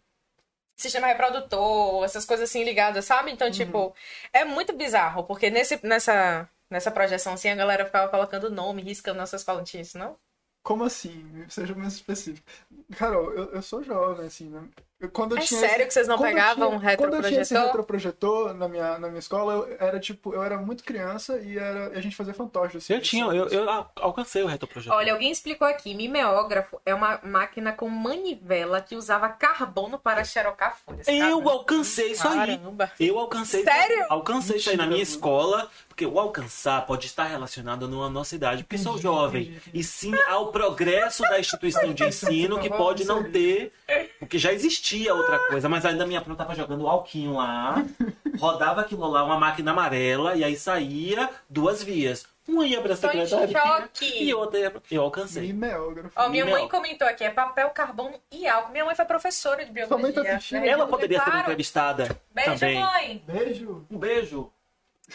sistema reprodutor, essas coisas assim ligadas, sabe? Então, tipo, é muito bizarro, porque nesse, nessa, nessa projeção assim, a galera ficava colocando nome, riscando nossas falantinhas, não? Como assim? Seja mais específico. Carol, eu, eu sou jovem, assim, né? Quando eu É tinha sério que vocês não quando pegavam um tinha- Quando eu tinha esse retroprojetor? retroprojetor na minha, na minha escola, eu era tipo, eu era muito criança e era, a gente fazia fantoche. assim, Eu tinha, eu, eu al- alcancei o retroprojetor. Olha, alguém explicou aqui, mimeógrafo é uma máquina com manivela que usava carbono para xerocar folhas. Eu Caramba. alcancei isso aí. Caramba. Eu alcancei. Sério? Alcancei isso aí na Mentira, minha escola, porque o alcançar pode estar relacionado numa nossa idade, porque sou jovem. E sim ao progresso da instituição de ensino, que pode não ter. Porque já existia outra coisa, mas ainda minha prima tava jogando o alquinho lá, *laughs* rodava aquilo lá, uma máquina amarela, e aí saía duas vias. Uma ia pra secretaria choque. e outra ia pra... Eu alcancei. Mimeógrafo. Ó, minha mãe comentou aqui, é papel, carbono e álcool. Minha mãe foi professora de Sua mãe tá biologia. assistindo? né? Ela poderia ser Claro. entrevistada Beijo, também. mãe. Beijo. Um beijo.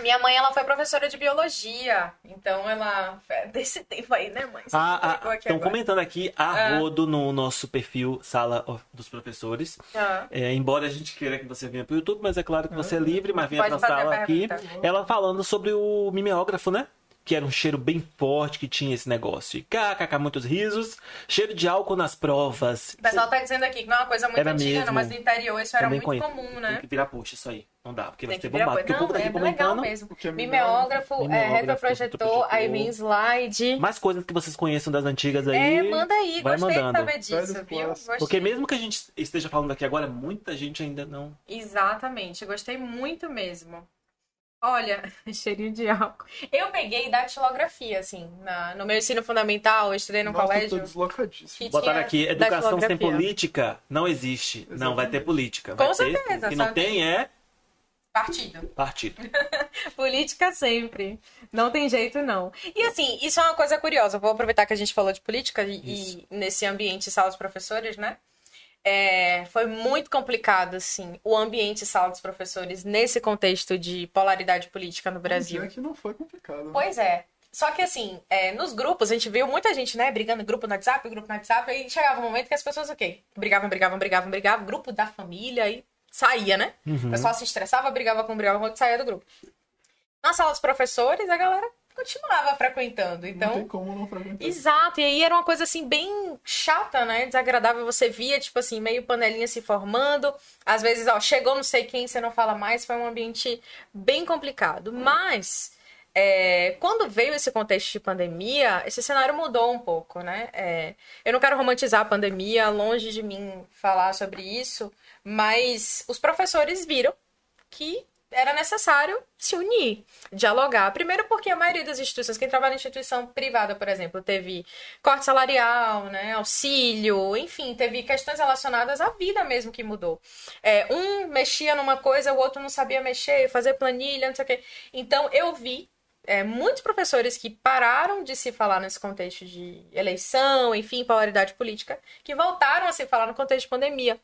Minha mãe, ela foi professora de biologia, então ela é desse tempo aí, né, mãe? Ah, ah, estão agora. comentando aqui a Ah. rodo no nosso perfil Sala dos Professores. Ah. É, embora a gente queira que você venha pro YouTube, mas é claro que você é livre, mas venha fazer a sala aqui. Ela falando sobre o mimeógrafo, né? Que era um cheiro bem forte que tinha esse negócio. E kkk, muitos risos. Cheiro de álcool nas provas. O pessoal tá dizendo aqui que não é uma coisa muito Era antiga, mesmo. não, mas no interior isso era muito conheço. comum, Tem né? que virar puxa isso aí. Não dá, porque vai Tem ser bombado. Porque o povo Não, tá é legal comentando. mesmo. O que é Mimeógrafo, é, Mimeógrafo, retroprojetor, aí vem slide. Mais coisas que vocês conheçam das antigas aí. É, manda aí, vai gostei mandando. de saber disso, viu? Gostei. Porque mesmo que a gente esteja falando aqui agora, muita gente ainda não. Exatamente, gostei muito mesmo. Olha, *laughs* cheirinho de álcool. Eu peguei datilografia, assim, na- no meu ensino fundamental, eu estudei no Nossa, eu tô colégio. deslocadíssimo. Botaram aqui, educação sem política não existe. Não, vai ter política. Com Vai ter, certeza, O que não sabe? tem é Partido. partido. *laughs* Política sempre. Não tem jeito, não. E assim, isso é uma coisa curiosa. Eu vou aproveitar que a gente falou de política e, e nesse ambiente sala dos professores, né? É, foi muito complicado, assim, o ambiente sala dos professores nesse contexto de polaridade política no Brasil. Dizer que não foi complicado. né? Pois é. Só que assim, é, nos grupos, a gente viu muita gente, né, brigando, grupo no WhatsApp, grupo no WhatsApp, aí chegava um momento que as pessoas, o quê? Brigavam, brigavam, brigavam, brigavam, grupo da família, e saía, né? Uhum. O pessoal se estressava, brigava com brigava com outro, saía do grupo. Na sala dos professores, a galera continuava frequentando, Não então... tem como não frequentar. Exato, e aí era uma coisa assim bem chata, né? Desagradável. Você via, tipo assim, meio panelinha se formando. Às vezes, ó, chegou não sei quem, você não fala mais. Foi um ambiente bem complicado. Mas, é, quando veio esse contexto de pandemia, esse cenário mudou um pouco, né? É, eu não quero romantizar a pandemia, longe de mim falar sobre isso, mas os professores viram que era necessário se unir, dialogar. Primeiro porque a maioria das instituições, quem trabalha em instituição privada, por exemplo, teve corte salarial, né, auxílio, enfim, teve questões relacionadas à vida mesmo que mudou. É, um mexia numa coisa, o outro não sabia mexer, fazer planilha, não sei o quê. Então eu vi é, muitos professores que pararam de se falar nesse contexto de eleição, enfim, polaridade política, que voltaram a se falar no contexto de pandemia.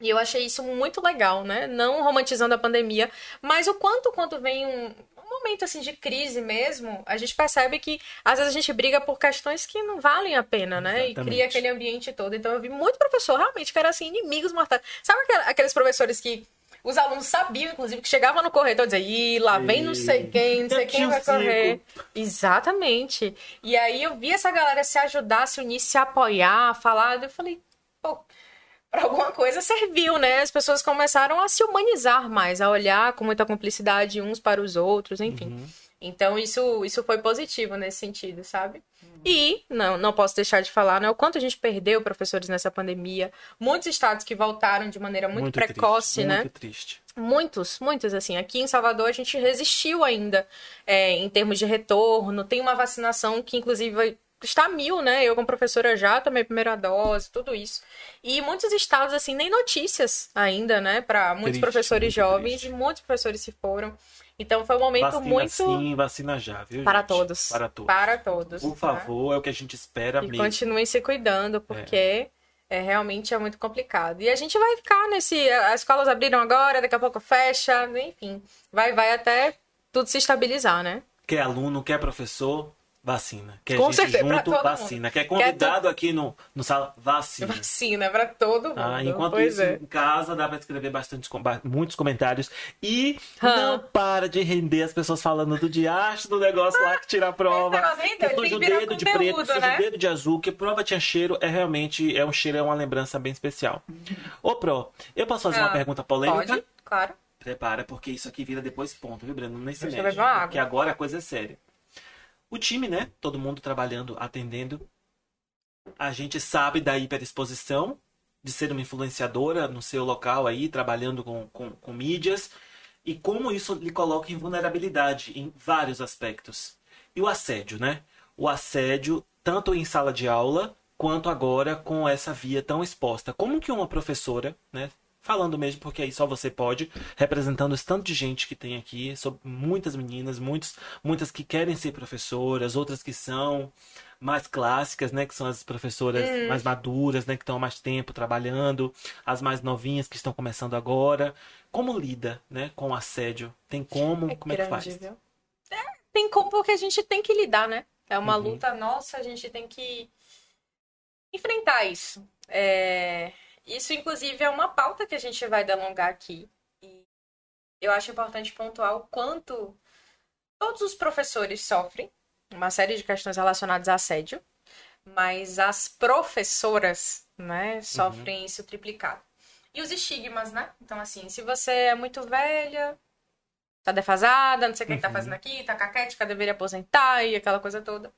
E eu achei isso muito legal, né? Não romantizando a pandemia, mas o quanto quando vem um, momento assim de crise mesmo, a gente percebe que às vezes a gente briga por questões que não valem a pena, né? E Exatamente. cria aquele ambiente todo. Então eu vi muito professor realmente que era assim inimigos mortais. Sabe aqueles professores que os alunos sabiam, inclusive, que chegavam no corretor e diziam, ih, lá vem não sei quem, não sei quem vai correr. Exatamente. E aí eu vi essa galera se ajudar, se unir, se apoiar, falar. Eu falei, pô, pra alguma coisa serviu, né? As pessoas começaram a se humanizar mais, a olhar com muita cumplicidade uns para os outros, enfim. Uhum. Então isso, isso foi positivo nesse sentido, sabe? E não, não posso deixar de falar, né? O quanto a gente perdeu professores nessa pandemia. Muitos estados que voltaram de maneira muito, precoce, triste, né? Muito triste. Muitos, muitos, assim. Aqui em Salvador a gente resistiu ainda é, em termos de retorno. Tem uma vacinação que, inclusive, está mil, né? Eu, como professora, já tomei a primeira dose, tudo isso. E muitos estados, assim, nem notícias ainda, né? Para muitos Triste, professores jovens triste. e muitos professores se foram. Então foi um momento Vacina muito sim, vacina já, viu? para gente? todos. Para todos. Para todos. Por né? favor, é o que a gente espera E mesmo. continuem se cuidando, porque é. realmente é muito complicado. E a gente vai ficar nesse. As escolas abriram agora, daqui a pouco fecha, enfim. Vai, vai até tudo se estabilizar, né? Quer aluno, quer professor, vacina. Quer Com gente certeza, junto, vacina. Quer convidado aqui no, no sala, vacina. Vacina para todo mundo. Ah, enquanto pois isso, é. em casa dá pra escrever bastante, muitos comentários. E não para de render as pessoas falando do diacho do negócio lá que tira a prova. Esse negócio rendeu, que tem suja que o virar dedo de conteúdo, preto, suja né? o dedo de azul, que prova tinha cheiro, é realmente, é um cheiro, é uma lembrança bem especial. Ô, Pro, eu posso fazer uma Ah, pergunta polêmica? Pode, claro. Prepara, porque isso aqui vira depois ponto, viu, Breno? Nem se mexe, água. porque agora a coisa é séria. O time, né? Todo mundo trabalhando, atendendo. A gente sabe da hiperexposição, de ser uma influenciadora no seu local aí, trabalhando com, com, com mídias, e como isso lhe coloca em vulnerabilidade em vários aspectos. E o assédio, né? O assédio, tanto em sala de aula, quanto agora com essa via tão exposta. Como que uma professora, né? Falando mesmo, porque aí só você pode, representando esse tanto de gente que tem aqui, muitas meninas, muitos, muitas que querem ser professoras, outras que são mais clássicas, né, que são as professoras Hum. mais maduras, né, que estão há mais tempo trabalhando, as mais novinhas que estão começando agora. Como lida, né, com o assédio? Tem como? como é que faz? viu? É, tem como porque a gente tem que lidar, né? É uma Uhum. luta nossa, a gente tem que enfrentar isso. É, Isso, inclusive, é uma pauta que a gente vai delongar aqui. E eu acho importante pontuar o quanto todos os professores sofrem uma série de questões relacionadas a assédio, mas as professoras, né, sofrem isso triplicado. E os estigmas, né? Então, assim, se você é muito velha, tá defasada, não sei o que, tá Uhum. fazendo aqui, tá caquética, deveria aposentar e aquela coisa toda.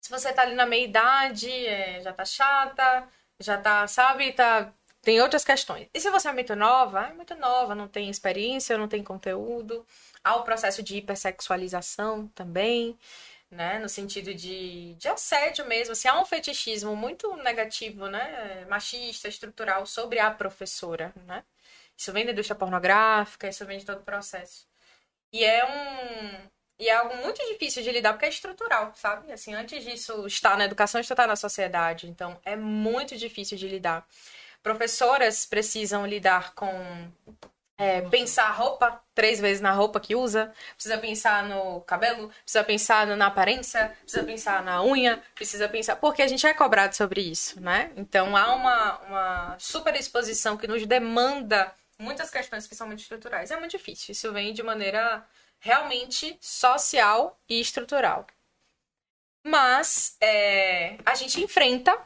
Se você tá ali na meia idade, é, já tá chata, já tá, sabe, tá. Tem outras questões. E se você é muito nova, é muito nova, não tem experiência, não tem conteúdo. Há o processo de hipersexualização também, né? No sentido de, de assédio mesmo. Assim, há um fetichismo muito negativo, né? Machista, estrutural, sobre a professora, né? Isso vem da indústria pornográfica, isso vem de todo o processo. E é um. E é algo muito difícil de lidar porque é estrutural, sabe? Assim, antes disso estar na educação, isso está na sociedade. Então, é muito difícil de lidar. Professoras precisam lidar com é, pensar a roupa, três vezes na roupa que usa, precisa pensar no cabelo, precisa pensar na aparência, precisa pensar na unha, precisa pensar. Porque a gente é cobrado sobre isso, né? Então há uma, uma super exposição que nos demanda muitas questões que são muito estruturais. É muito difícil. Isso vem de maneira realmente social e estrutural. Mas é, a gente enfrenta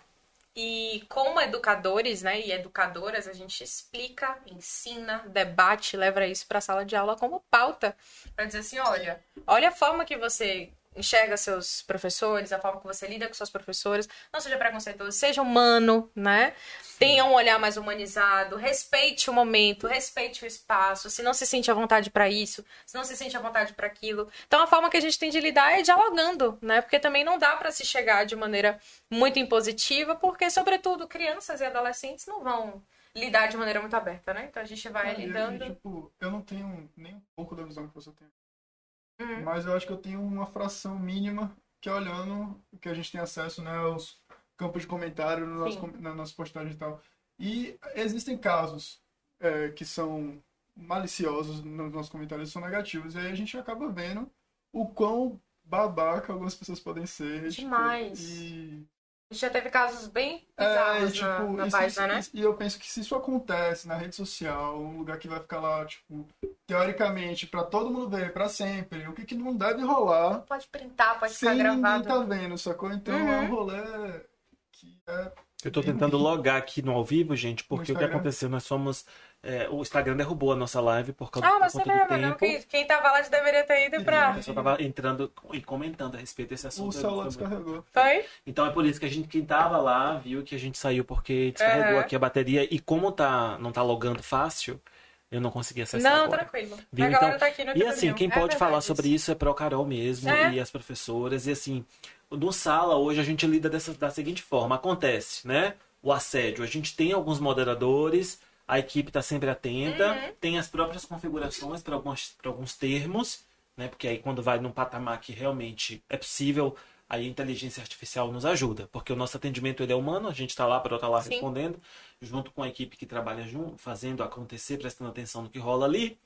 e como educadores, né, e educadoras, a gente explica, ensina, debate, leva isso para a sala de aula como pauta, para dizer assim, olha, olha a forma que você enxerga seus professores, a forma que você lida com seus professores, não seja preconceituoso, seja humano, né? Tenha um olhar mais humanizado, respeite o momento, respeite o espaço, se não se sente à vontade para isso, se não se sente à vontade para aquilo. Então a forma que a gente tem de lidar é dialogando, né? Porque também não dá para se chegar de maneira muito impositiva, porque sobretudo crianças e adolescentes não vão lidar de maneira muito aberta, né? Então a gente vai e- e, lidando. tipo, eu não tenho nem um pouco da visão que você tem. Uhum. Mas eu acho que eu tenho uma fração mínima que é olhando que a gente tem acesso, né, aos campos de comentário no nosso, na nossa postagem e tal. E existem casos é, que são maliciosos nos nossos comentários, são negativos. E aí a gente acaba vendo o quão babaca algumas pessoas podem ser. tipo, Demais. e A gente já teve casos bem é, bizarros tipo, na, na isso- página, né? isso- E eu penso que se isso acontece na rede social, um lugar que vai ficar lá, tipo, teoricamente, pra todo mundo ver, pra sempre, o que, que não deve rolar Pode printar, pode ficar sem ninguém gravado. tá vendo, sacou? Então Uhum. é um rolê que é. Eu tô tentando logar aqui no ao vivo, gente, porque o que aconteceu? Nós fomos. É, o Instagram derrubou a nossa live por causa Ah, mas por não conta do não. tempo. Quem, quem tava lá já deveria ter ido pra. Eu só tava entrando e comentando a respeito desse assunto. O celular descarregou. Foi? Então é por isso que a gente, quem tava lá, viu que a gente saiu porque descarregou Aham. aqui a bateria. E como tá, não tá logando fácil, eu não consegui acessar Não, agora. tranquilo. Viu? A galera Então, tá aqui no E assim, quem É pode verdade falar isso. sobre isso é Pro Carol mesmo É. e as professoras. E assim, no sala hoje a gente lida dessa, da seguinte forma: acontece, né? O assédio. A gente tem alguns moderadores, a equipe está sempre atenta, Uhum. tem as próprias configurações para alguns, pra alguns termos, né? Porque aí quando vai num patamar que realmente é possível, aí a inteligência artificial nos ajuda. Porque o nosso atendimento ele é humano, a gente está lá para estar lá Sim. respondendo, junto com a equipe que trabalha junto, fazendo acontecer, prestando atenção no que rola ali.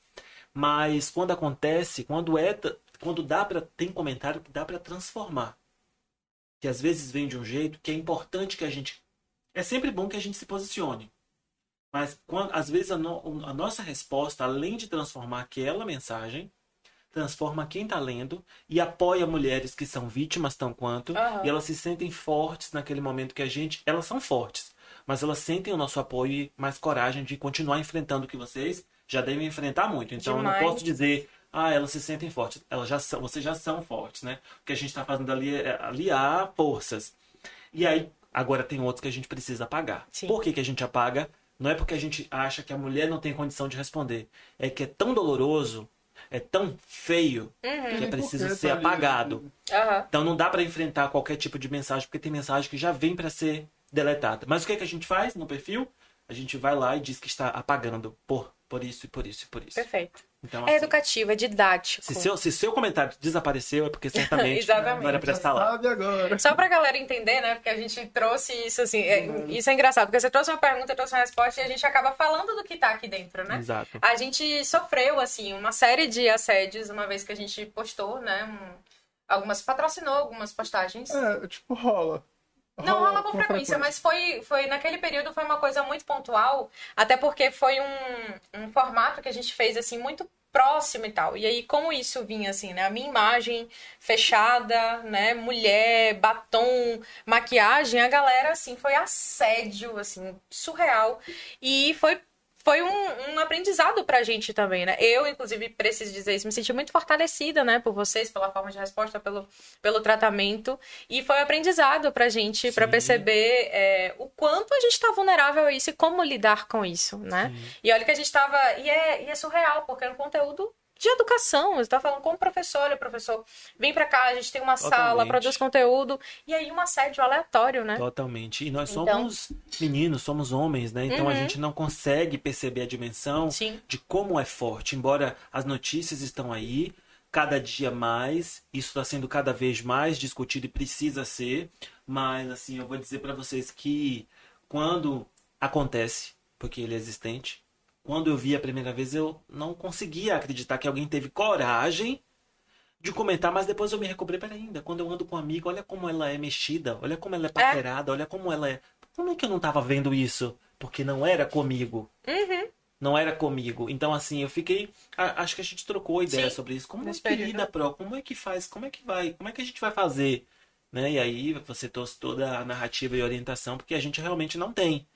Mas quando acontece, quando é, quando dá para tem comentário que dá para transformar, que às vezes vem de um jeito que é importante que a gente é sempre bom que a gente se posicione. Mas quando, às vezes a, no- a nossa resposta, além de transformar aquela mensagem, transforma quem está lendo e apoia mulheres que são vítimas tão quanto Aham. e elas se sentem fortes naquele momento que a gente, elas são fortes, mas elas sentem o nosso apoio e mais coragem de continuar enfrentando o que vocês já devem enfrentar muito. Então eu não Demais. posso dizer, ah, elas se sentem fortes, elas já são, vocês já são fortes, né? O que a gente está fazendo ali é aliar forças. E aí, agora tem outros que a gente precisa apagar. Sim. Por que, que a gente apaga? Não é porque a gente acha que a mulher não tem condição de responder. É que é tão doloroso, é tão feio, Uhum. que é preciso Porque ser tá apagado. Aham. Então não dá para enfrentar qualquer tipo de mensagem, porque tem mensagem que já vem para ser deletada. Mas o que, que a gente faz no perfil? A a gente vai lá e diz que está apagando por, por isso e por isso e por isso. Perfeito. Então, É assim, educativo, é didático. se, seu, se seu comentário desapareceu, é porque *laughs* certamente Exatamente. não era pra estar lá. Sabe agora. Só pra galera entender, né? Porque a gente trouxe isso assim. é- isso é engraçado, porque você trouxe uma pergunta, trouxe uma resposta e a gente acaba falando do que tá aqui dentro, né? Exato. A gente sofreu, assim, uma série de assédios uma vez que a gente postou, né? um- algumas patrocinou algumas postagens. É, tipo, rola. Não rola com frequência, mas foi, foi naquele período foi uma coisa muito pontual, até porque foi um, um formato que a gente fez assim muito próximo e tal. E aí como isso vinha assim, né? A minha imagem fechada, né, mulher, batom, maquiagem, a galera assim foi assédio assim, surreal. E foi foi um, um aprendizado pra gente também, né? Eu, inclusive, preciso dizer isso, me senti muito fortalecida, né, por vocês, pela forma de resposta, pelo, pelo tratamento. E foi um aprendizado pra gente, pra Sim. perceber é, o quanto a gente tá vulnerável a isso e como lidar com isso, né? E olha que a gente tava. E é, e é surreal, porque é um conteúdo de educação. Você tá falando como professor, olha, professor, vem pra cá, a gente tem uma sala, Totalmente. produz conteúdo. E aí um assédio aleatório, né? Totalmente. E nós Então- somos meninos, somos homens, né? Então a Uhum. gente não consegue perceber a dimensão Sim. de como é forte. Embora as notícias estão aí, cada dia mais, isso está sendo cada vez mais discutido e precisa ser. Mas, assim, eu vou dizer para vocês que quando acontece, porque ele é existente, quando eu vi a primeira vez, eu não conseguia acreditar que alguém teve coragem de comentar, mas depois eu me recobrei. Pera ainda, quando eu ando com um amigo, olha como ela é mexida, olha como ela é paquerada, olha como ela é. Como é que eu não tava vendo isso? Porque não era comigo. Uhum. Não era comigo. Então, assim, eu fiquei. acho que a gente trocou ideia Sim, sobre isso. Como é que período. lida, Pro? Como é que faz? Como é que vai? Como é que a gente vai fazer? Né? E aí você trouxe toda a narrativa e orientação, porque a gente realmente não tem.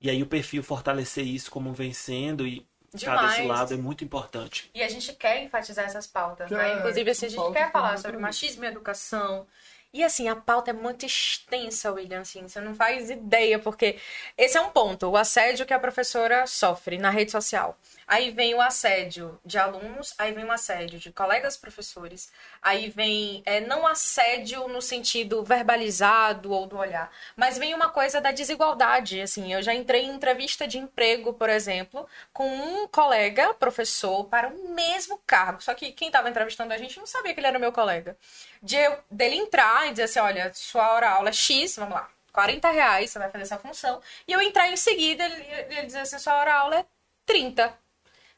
E aí o perfil fortalecer isso como vencendo e estar desse Demais. lado é muito importante. E a gente quer enfatizar essas pautas, né? Quer, Inclusive, assim, a gente quer falar sobre machismo e educação. E assim, a pauta é muito extensa, William, assim, você não faz ideia, porque esse é um ponto, o assédio que a professora sofre na rede social. Aí vem o assédio de alunos, aí vem o assédio de colegas professores, aí vem é, não assédio no sentido verbalizado ou do olhar, mas vem uma coisa da desigualdade, assim, eu já entrei em entrevista de emprego, por exemplo, com um colega professor para o mesmo cargo, só que quem estava entrevistando a gente não sabia que ele era meu colega. De eu- dele entrar e dizer assim, olha, sua hora aula é X, vamos lá, 40 reais, você vai fazer essa função, e eu entrar em seguida, ele, ele dizer assim, sua hora aula é 30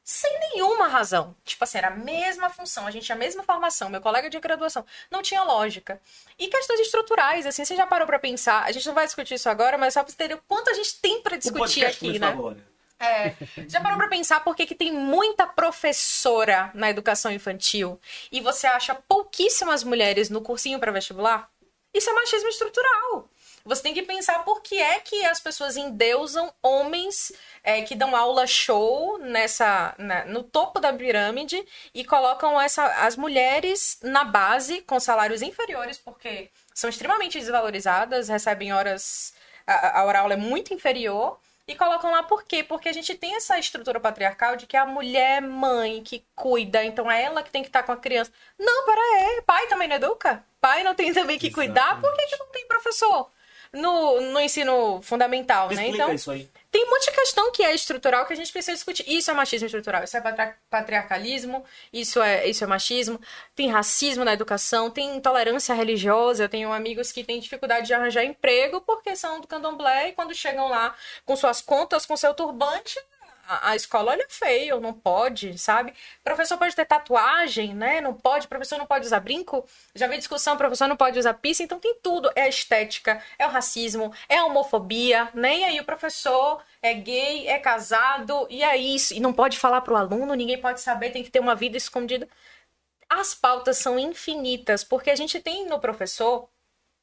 sem nenhuma razão. Tipo assim, era a mesma função, a gente tinha a mesma formação, meu colega de graduação. Não tinha lógica. E questões estruturais, assim, você já parou pra pensar? A gente não vai discutir isso agora, mas só pra você ter o quanto a gente tem pra O discutir aqui, começou né? É, já parou pra pensar por que, que tem muita professora na educação infantil e você acha pouquíssimas mulheres no cursinho para vestibular? Isso é machismo estrutural. Você tem que pensar por que é que as pessoas endeusam homens é, que dão aula show nessa na- no topo da pirâmide e colocam essa, as mulheres na base com salários inferiores porque são extremamente desvalorizadas, recebem horas a, a hora aula é muito inferior e colocam lá por quê? Porque a gente tem essa estrutura patriarcal de que a mulher é mãe que cuida, então é ela que tem que estar com a criança. Não, pera aí, pai também não educa? Pai não tem também que cuidar? Por que, que não tem professor? No, no ensino fundamental, né? Explica Então, isso aí. Tem de questão que é estrutural que a gente precisa discutir. Isso é machismo estrutural, isso é patri- patriarcalismo, isso é, isso é machismo. Tem racismo na educação, tem intolerância religiosa. Eu tenho amigos que têm dificuldade de arranjar emprego porque são do candomblé e quando chegam lá com suas contas, com seu turbante, a, escola olha feio, não pode, sabe? Professor pode ter tatuagem, né? Não pode, professor não pode usar brinco. Já vi discussão, professor não pode usar piercing, então tem tudo. É a estética, é o racismo, é a homofobia, né? E aí o professor é gay, é casado, e é isso. E não pode falar pro aluno, ninguém pode saber, tem que ter uma vida escondida. As pautas são infinitas, porque a gente tem no professor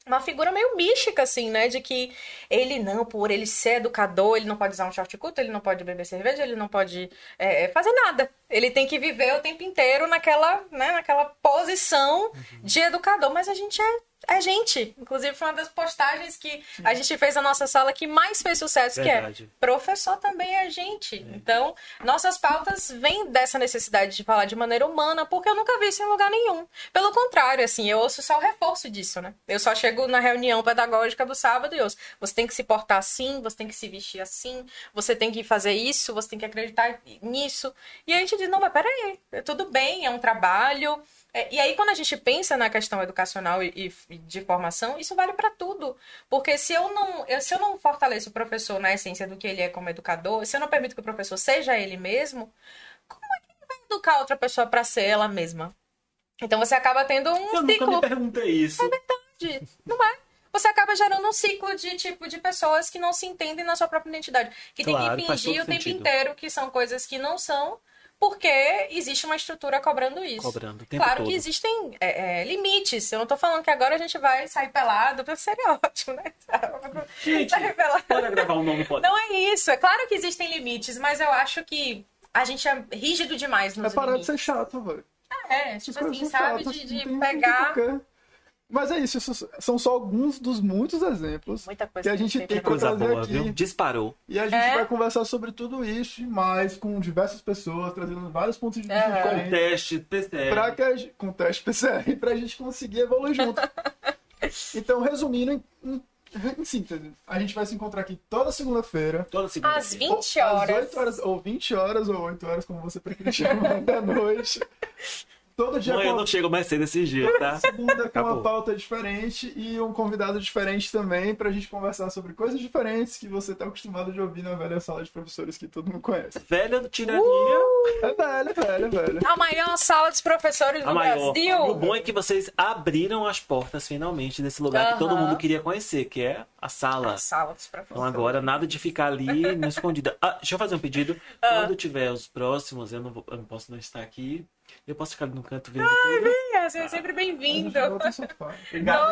uma figura meio mística, assim, né? De que ele não, por ele ser educador, ele não pode usar um short curto, ele não pode beber cerveja, ele não pode é, fazer nada. Ele tem que viver o tempo inteiro naquela, né, naquela posição de educador, mas a gente é, é gente. Inclusive, foi uma das postagens que a gente fez na nossa sala que mais fez sucesso, Verdade. que é professor também é gente. Então, nossas pautas vêm dessa necessidade de falar de maneira humana, porque eu nunca vi isso em lugar nenhum. Pelo contrário, assim, eu ouço só o reforço disso, né? Eu só chego na reunião pedagógica do sábado e ouço, você tem que se portar assim, você tem que se vestir assim, você tem que fazer isso, você tem que acreditar nisso. E a gente diz, não, mas peraí, é tudo bem, é um trabalho. É, e aí, quando a gente pensa na questão educacional e, e de formação, isso vale para tudo. Porque se eu, não, eu, se eu não fortaleço o professor na essência do que ele é como educador, se eu não permito que o professor seja ele mesmo, como é que ele vai educar outra pessoa para ser ela mesma? Então você acaba tendo um Eu nunca ciclo me perguntei isso. de- não é? Você acaba gerando um ciclo de tipo de pessoas que não se entendem na sua própria identidade, que Claro, tem que fingir o tempo sentido. inteiro que são coisas que não são, porque existe uma estrutura cobrando isso. Cobrando o tempo claro todo. que existem é, é, limites. Eu não tô falando que agora a gente vai sair pelado, porque seria *laughs* ótimo, né? Gente, Sair pelado. Bora gravar um nome pode. Não é isso. É claro que existem limites, mas eu acho que a gente é rígido demais É nos parar de ser chato, velho. É, tipo coisas assim, sabe? chatas, De, de pegar. Mas é isso, isso são só alguns dos muitos exemplos Muita coisa que a gente tem Que coisa trazer boa, aqui. viu? Disparou. E a gente É. vai conversar sobre tudo isso e mais com diversas pessoas, trazendo vários pontos de vista É. Com teste, PCR. Pra que a gente, com teste PCR, *laughs* pra gente conseguir evoluir junto. *laughs* então, resumindo, em, em, em síntese, a gente vai se encontrar aqui toda segunda-feira. Toda segunda. Às ou 20 Às horas. 8 horas, ou 20 horas, ou 8 horas, como você preferir *laughs* chamar, da noite. Todo dia Mãe, eu não chego mais cedo esses dias, tá? *laughs* segunda com Acabou. uma pauta diferente e um convidado diferente também pra gente conversar sobre coisas diferentes que você tá acostumado de ouvir na velha sala de professores que todo mundo conhece. Velha tirania. É velho, velho, velho. A maior sala dos professores do. Brasil. O bom é que vocês abriram as portas finalmente desse lugar que todo mundo queria conhecer, que é a sala. A sala dos Então professores. agora nada de ficar ali no escondido. Ah, deixa eu fazer um pedido. Ah. Quando tiver os próximos, eu não, vou- eu não posso não estar aqui. Eu posso ficar ali no canto vendo tudo. Você é sempre bem-vindo. Sofá.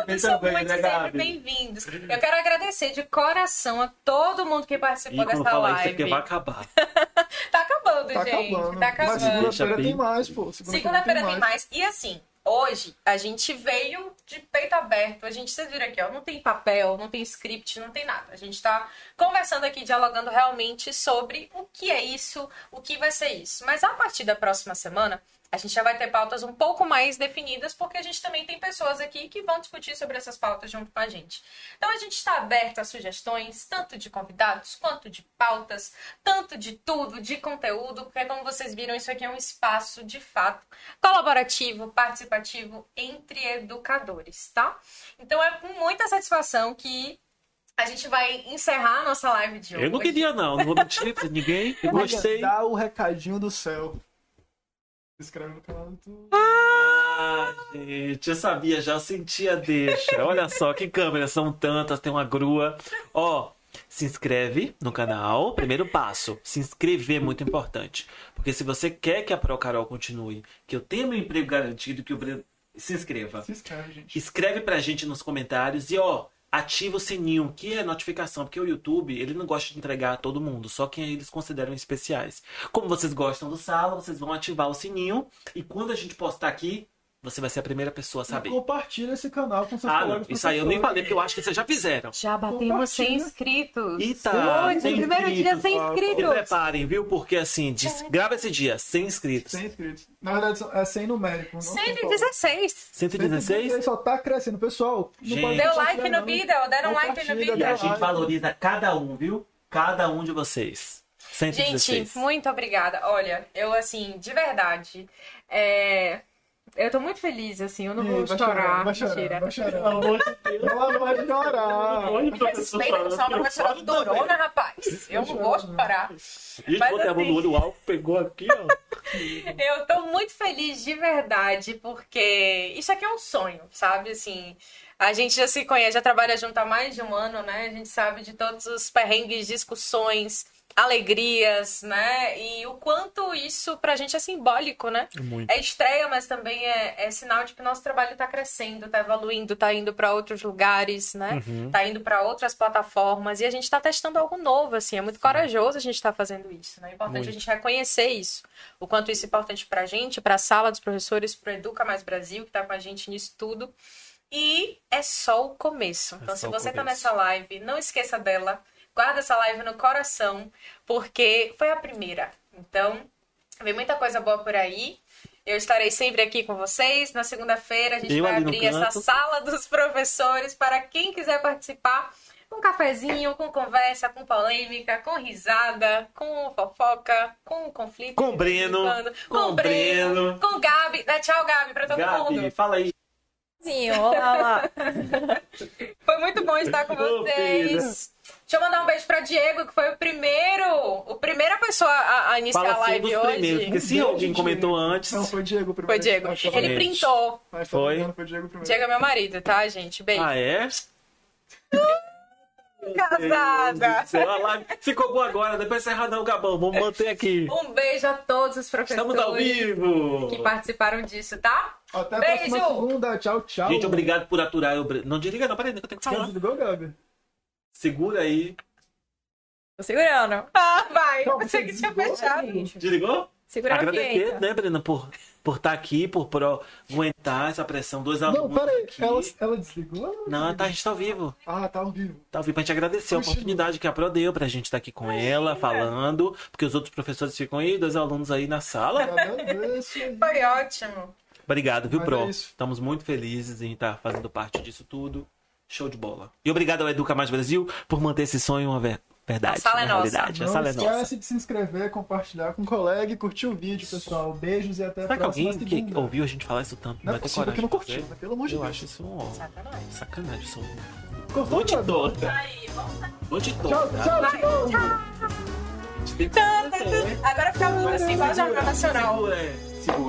Todos são muito né, sempre bem-vindos. Eu quero agradecer de coração a todo mundo que E participou quando dessa falar isso live. porque vai acabar. *laughs* Tá acabando, Tá gente. acabando. Tá Mas acabando. Segunda-feira bem. tem mais, pô. Segunda-feira tem mais. E assim, hoje a gente veio de peito aberto. A gente, vocês viram aqui, ó, não tem papel, não tem script, não tem nada. A gente tá conversando aqui, dialogando realmente sobre o que é isso, o que vai ser isso. Mas a partir da próxima semana, a gente já vai ter pautas um pouco mais definidas, porque a gente também tem pessoas aqui que vão discutir sobre essas pautas junto com a gente. Então a gente está aberto a sugestões, tanto de convidados quanto de pautas, tanto de tudo, de conteúdo, porque como vocês viram, isso aqui é um espaço de fato colaborativo, participativo entre educadores, tá? Então é com muita satisfação que a gente vai encerrar a nossa live de hoje. Eu não queria, não. Não vou mentir pra ninguém. Eu gostei. Dá o recadinho do céu. Se inscreve no canal do YouTube. Ah, gente, eu sabia já, eu sentia deixa. Olha só, que câmeras são tantas, tem uma grua. Ó, se inscreve no canal. Primeiro passo, se inscrever é muito importante. Porque se você quer que a Pro Carol continue, que eu tenha meu emprego garantido, que o Bre- se inscreva. Se inscreve, gente. Escreve pra gente nos comentários e ó, ativa o sininho, que é notificação, porque o YouTube, ele não gosta de entregar a todo mundo, só quem eles consideram especiais. Como vocês gostam do sala, vocês vão ativar o sininho e quando a gente postar aqui, você vai ser a primeira pessoa a saber. Compartilha esse canal com seus Ah, não, colegas isso aí eu nem falei, porque eu acho que vocês já fizeram. Já batemos 100 Compartilha. inscritos. Eita, Hoje, sem primeiro dia, inscritos. 100 ó, Se inscritos. preparem, viu? Porque assim, diz- grava esse dia, 100 inscritos. 100 inscritos. Na verdade, são- é 100 numérico. Não tem como. 116. 116? Só tá crescendo. Pessoal, não Gente. Deu like no não. vídeo, deram like no vídeo. E a gente valoriza cada um, viu? Cada um de vocês. 116. Gente, muito obrigada. Olha, eu assim, de verdade, é... eu tô muito feliz, assim, eu não vou chorar. vai chorar, Mentira. vai chorar. Pelo amor de Deus. Ela vai chorar. Respeita que eu sou uma professora durona, rapaz. Eu não vou chorar. Gente, Mas botei a mão assim- no olho, o álcool pegou aqui, ó. *laughs* Eu tô muito feliz de verdade, porque isso aqui é um sonho, sabe? Assim, a gente já se conhece, já trabalha junto há mais de um ano, né? A gente sabe de todos os perrengues, discussões, alegrias, né? E o quanto isso pra gente é simbólico, né? Muito. É estreia, mas também é, é sinal de que o nosso trabalho tá crescendo, tá evoluindo, tá indo pra outros lugares, né? Uhum. Tá indo pra outras plataformas e a gente tá testando algo novo, assim. É muito corajoso a gente tá fazendo isso, né? É importante Muito. a gente reconhecer isso. O quanto isso é importante pra gente, pra sala dos professores, pro Educa Mais Brasil, que tá com a gente nisso tudo. E é só o começo. Então, É se só o você tá nessa live, não esqueça dela. Guarda essa live no coração, porque foi a primeira. Então, vem muita coisa boa por aí. Eu estarei sempre aqui com vocês. Na segunda-feira, a gente Eu vai abrir essa sala dos professores para quem quiser participar. Com cafezinho, com conversa, com polêmica, com risada, com fofoca, com conflito. Com Breno, com com Breno, Breno. com Gabi. Dá tchau, Gabi, pra todo mundo. Gabi, fala aí. Olá, olá. *laughs* Foi muito bom estar com vocês. Deixa eu mandar um beijo pra Diego, que foi o primeiro, o primeira pessoa a, a iniciar Fala a assim live dos hoje. primeiros, porque se alguém comentou Diego. antes... Não, foi Diego primeiro. Foi Diego. Eu Ele printou. Mas, eu não Foi? Foi Diego primeiro. Diego é meu marido, tá, gente? Beijo. Ah, é? Casada. Seu, a live ficou boa agora, depois encerrar não, Gabão. Vamos manter aqui. Um beijo a todos os professores Estamos ao vivo. que participaram disso, tá? Até a Beijo. próxima segunda. Tchau, tchau. Gente, obrigado por aturar. o Bre- Não desliga não, peraí, que eu tenho que Você falar. desligou, Gabi? Segura aí. Tô segurando. Ah, vai. Não, Você você que tinha desligou, fechado. Gente, Desligou? segurando Agradecer, né, Brena, por por estar aqui, por, por aguentar essa pressão. Dois alunos Não, peraí. aqui. Ela, ela desligou? Não, tá, a gente tá ao vivo. Ah, tá ao vivo. Tá ao vivo pra gente agradecer a oportunidade que a Pro deu pra gente estar aqui com ela, falando, porque os outros professores ficam aí, dois alunos aí na sala. Agradeço. Foi ótimo. Obrigado, viu, Mas Pro? é. Estamos muito felizes em estar fazendo parte disso tudo. Show de bola. E obrigado ao Educa Mais Brasil por manter esse sonho uma ver- verdade. A sala é uma nossa. realidade. A Não sala é nossa. esquece de se inscrever, compartilhar com o colega e curtir o vídeo, pessoal. Beijos e até a Será que próxima alguém que ouviu a gente falar isso tanto Não vai é possível coragem que não curtiu, né? Pelo amor de Eu Deus. acho isso um Sacanagem. sacanagem. Isso um... Cortou, Vou te toda. Vou te Tchau, toda. tchau, de novo. Agora fica a música assim, igual a Jornal Nacional. Segura, é. Segura.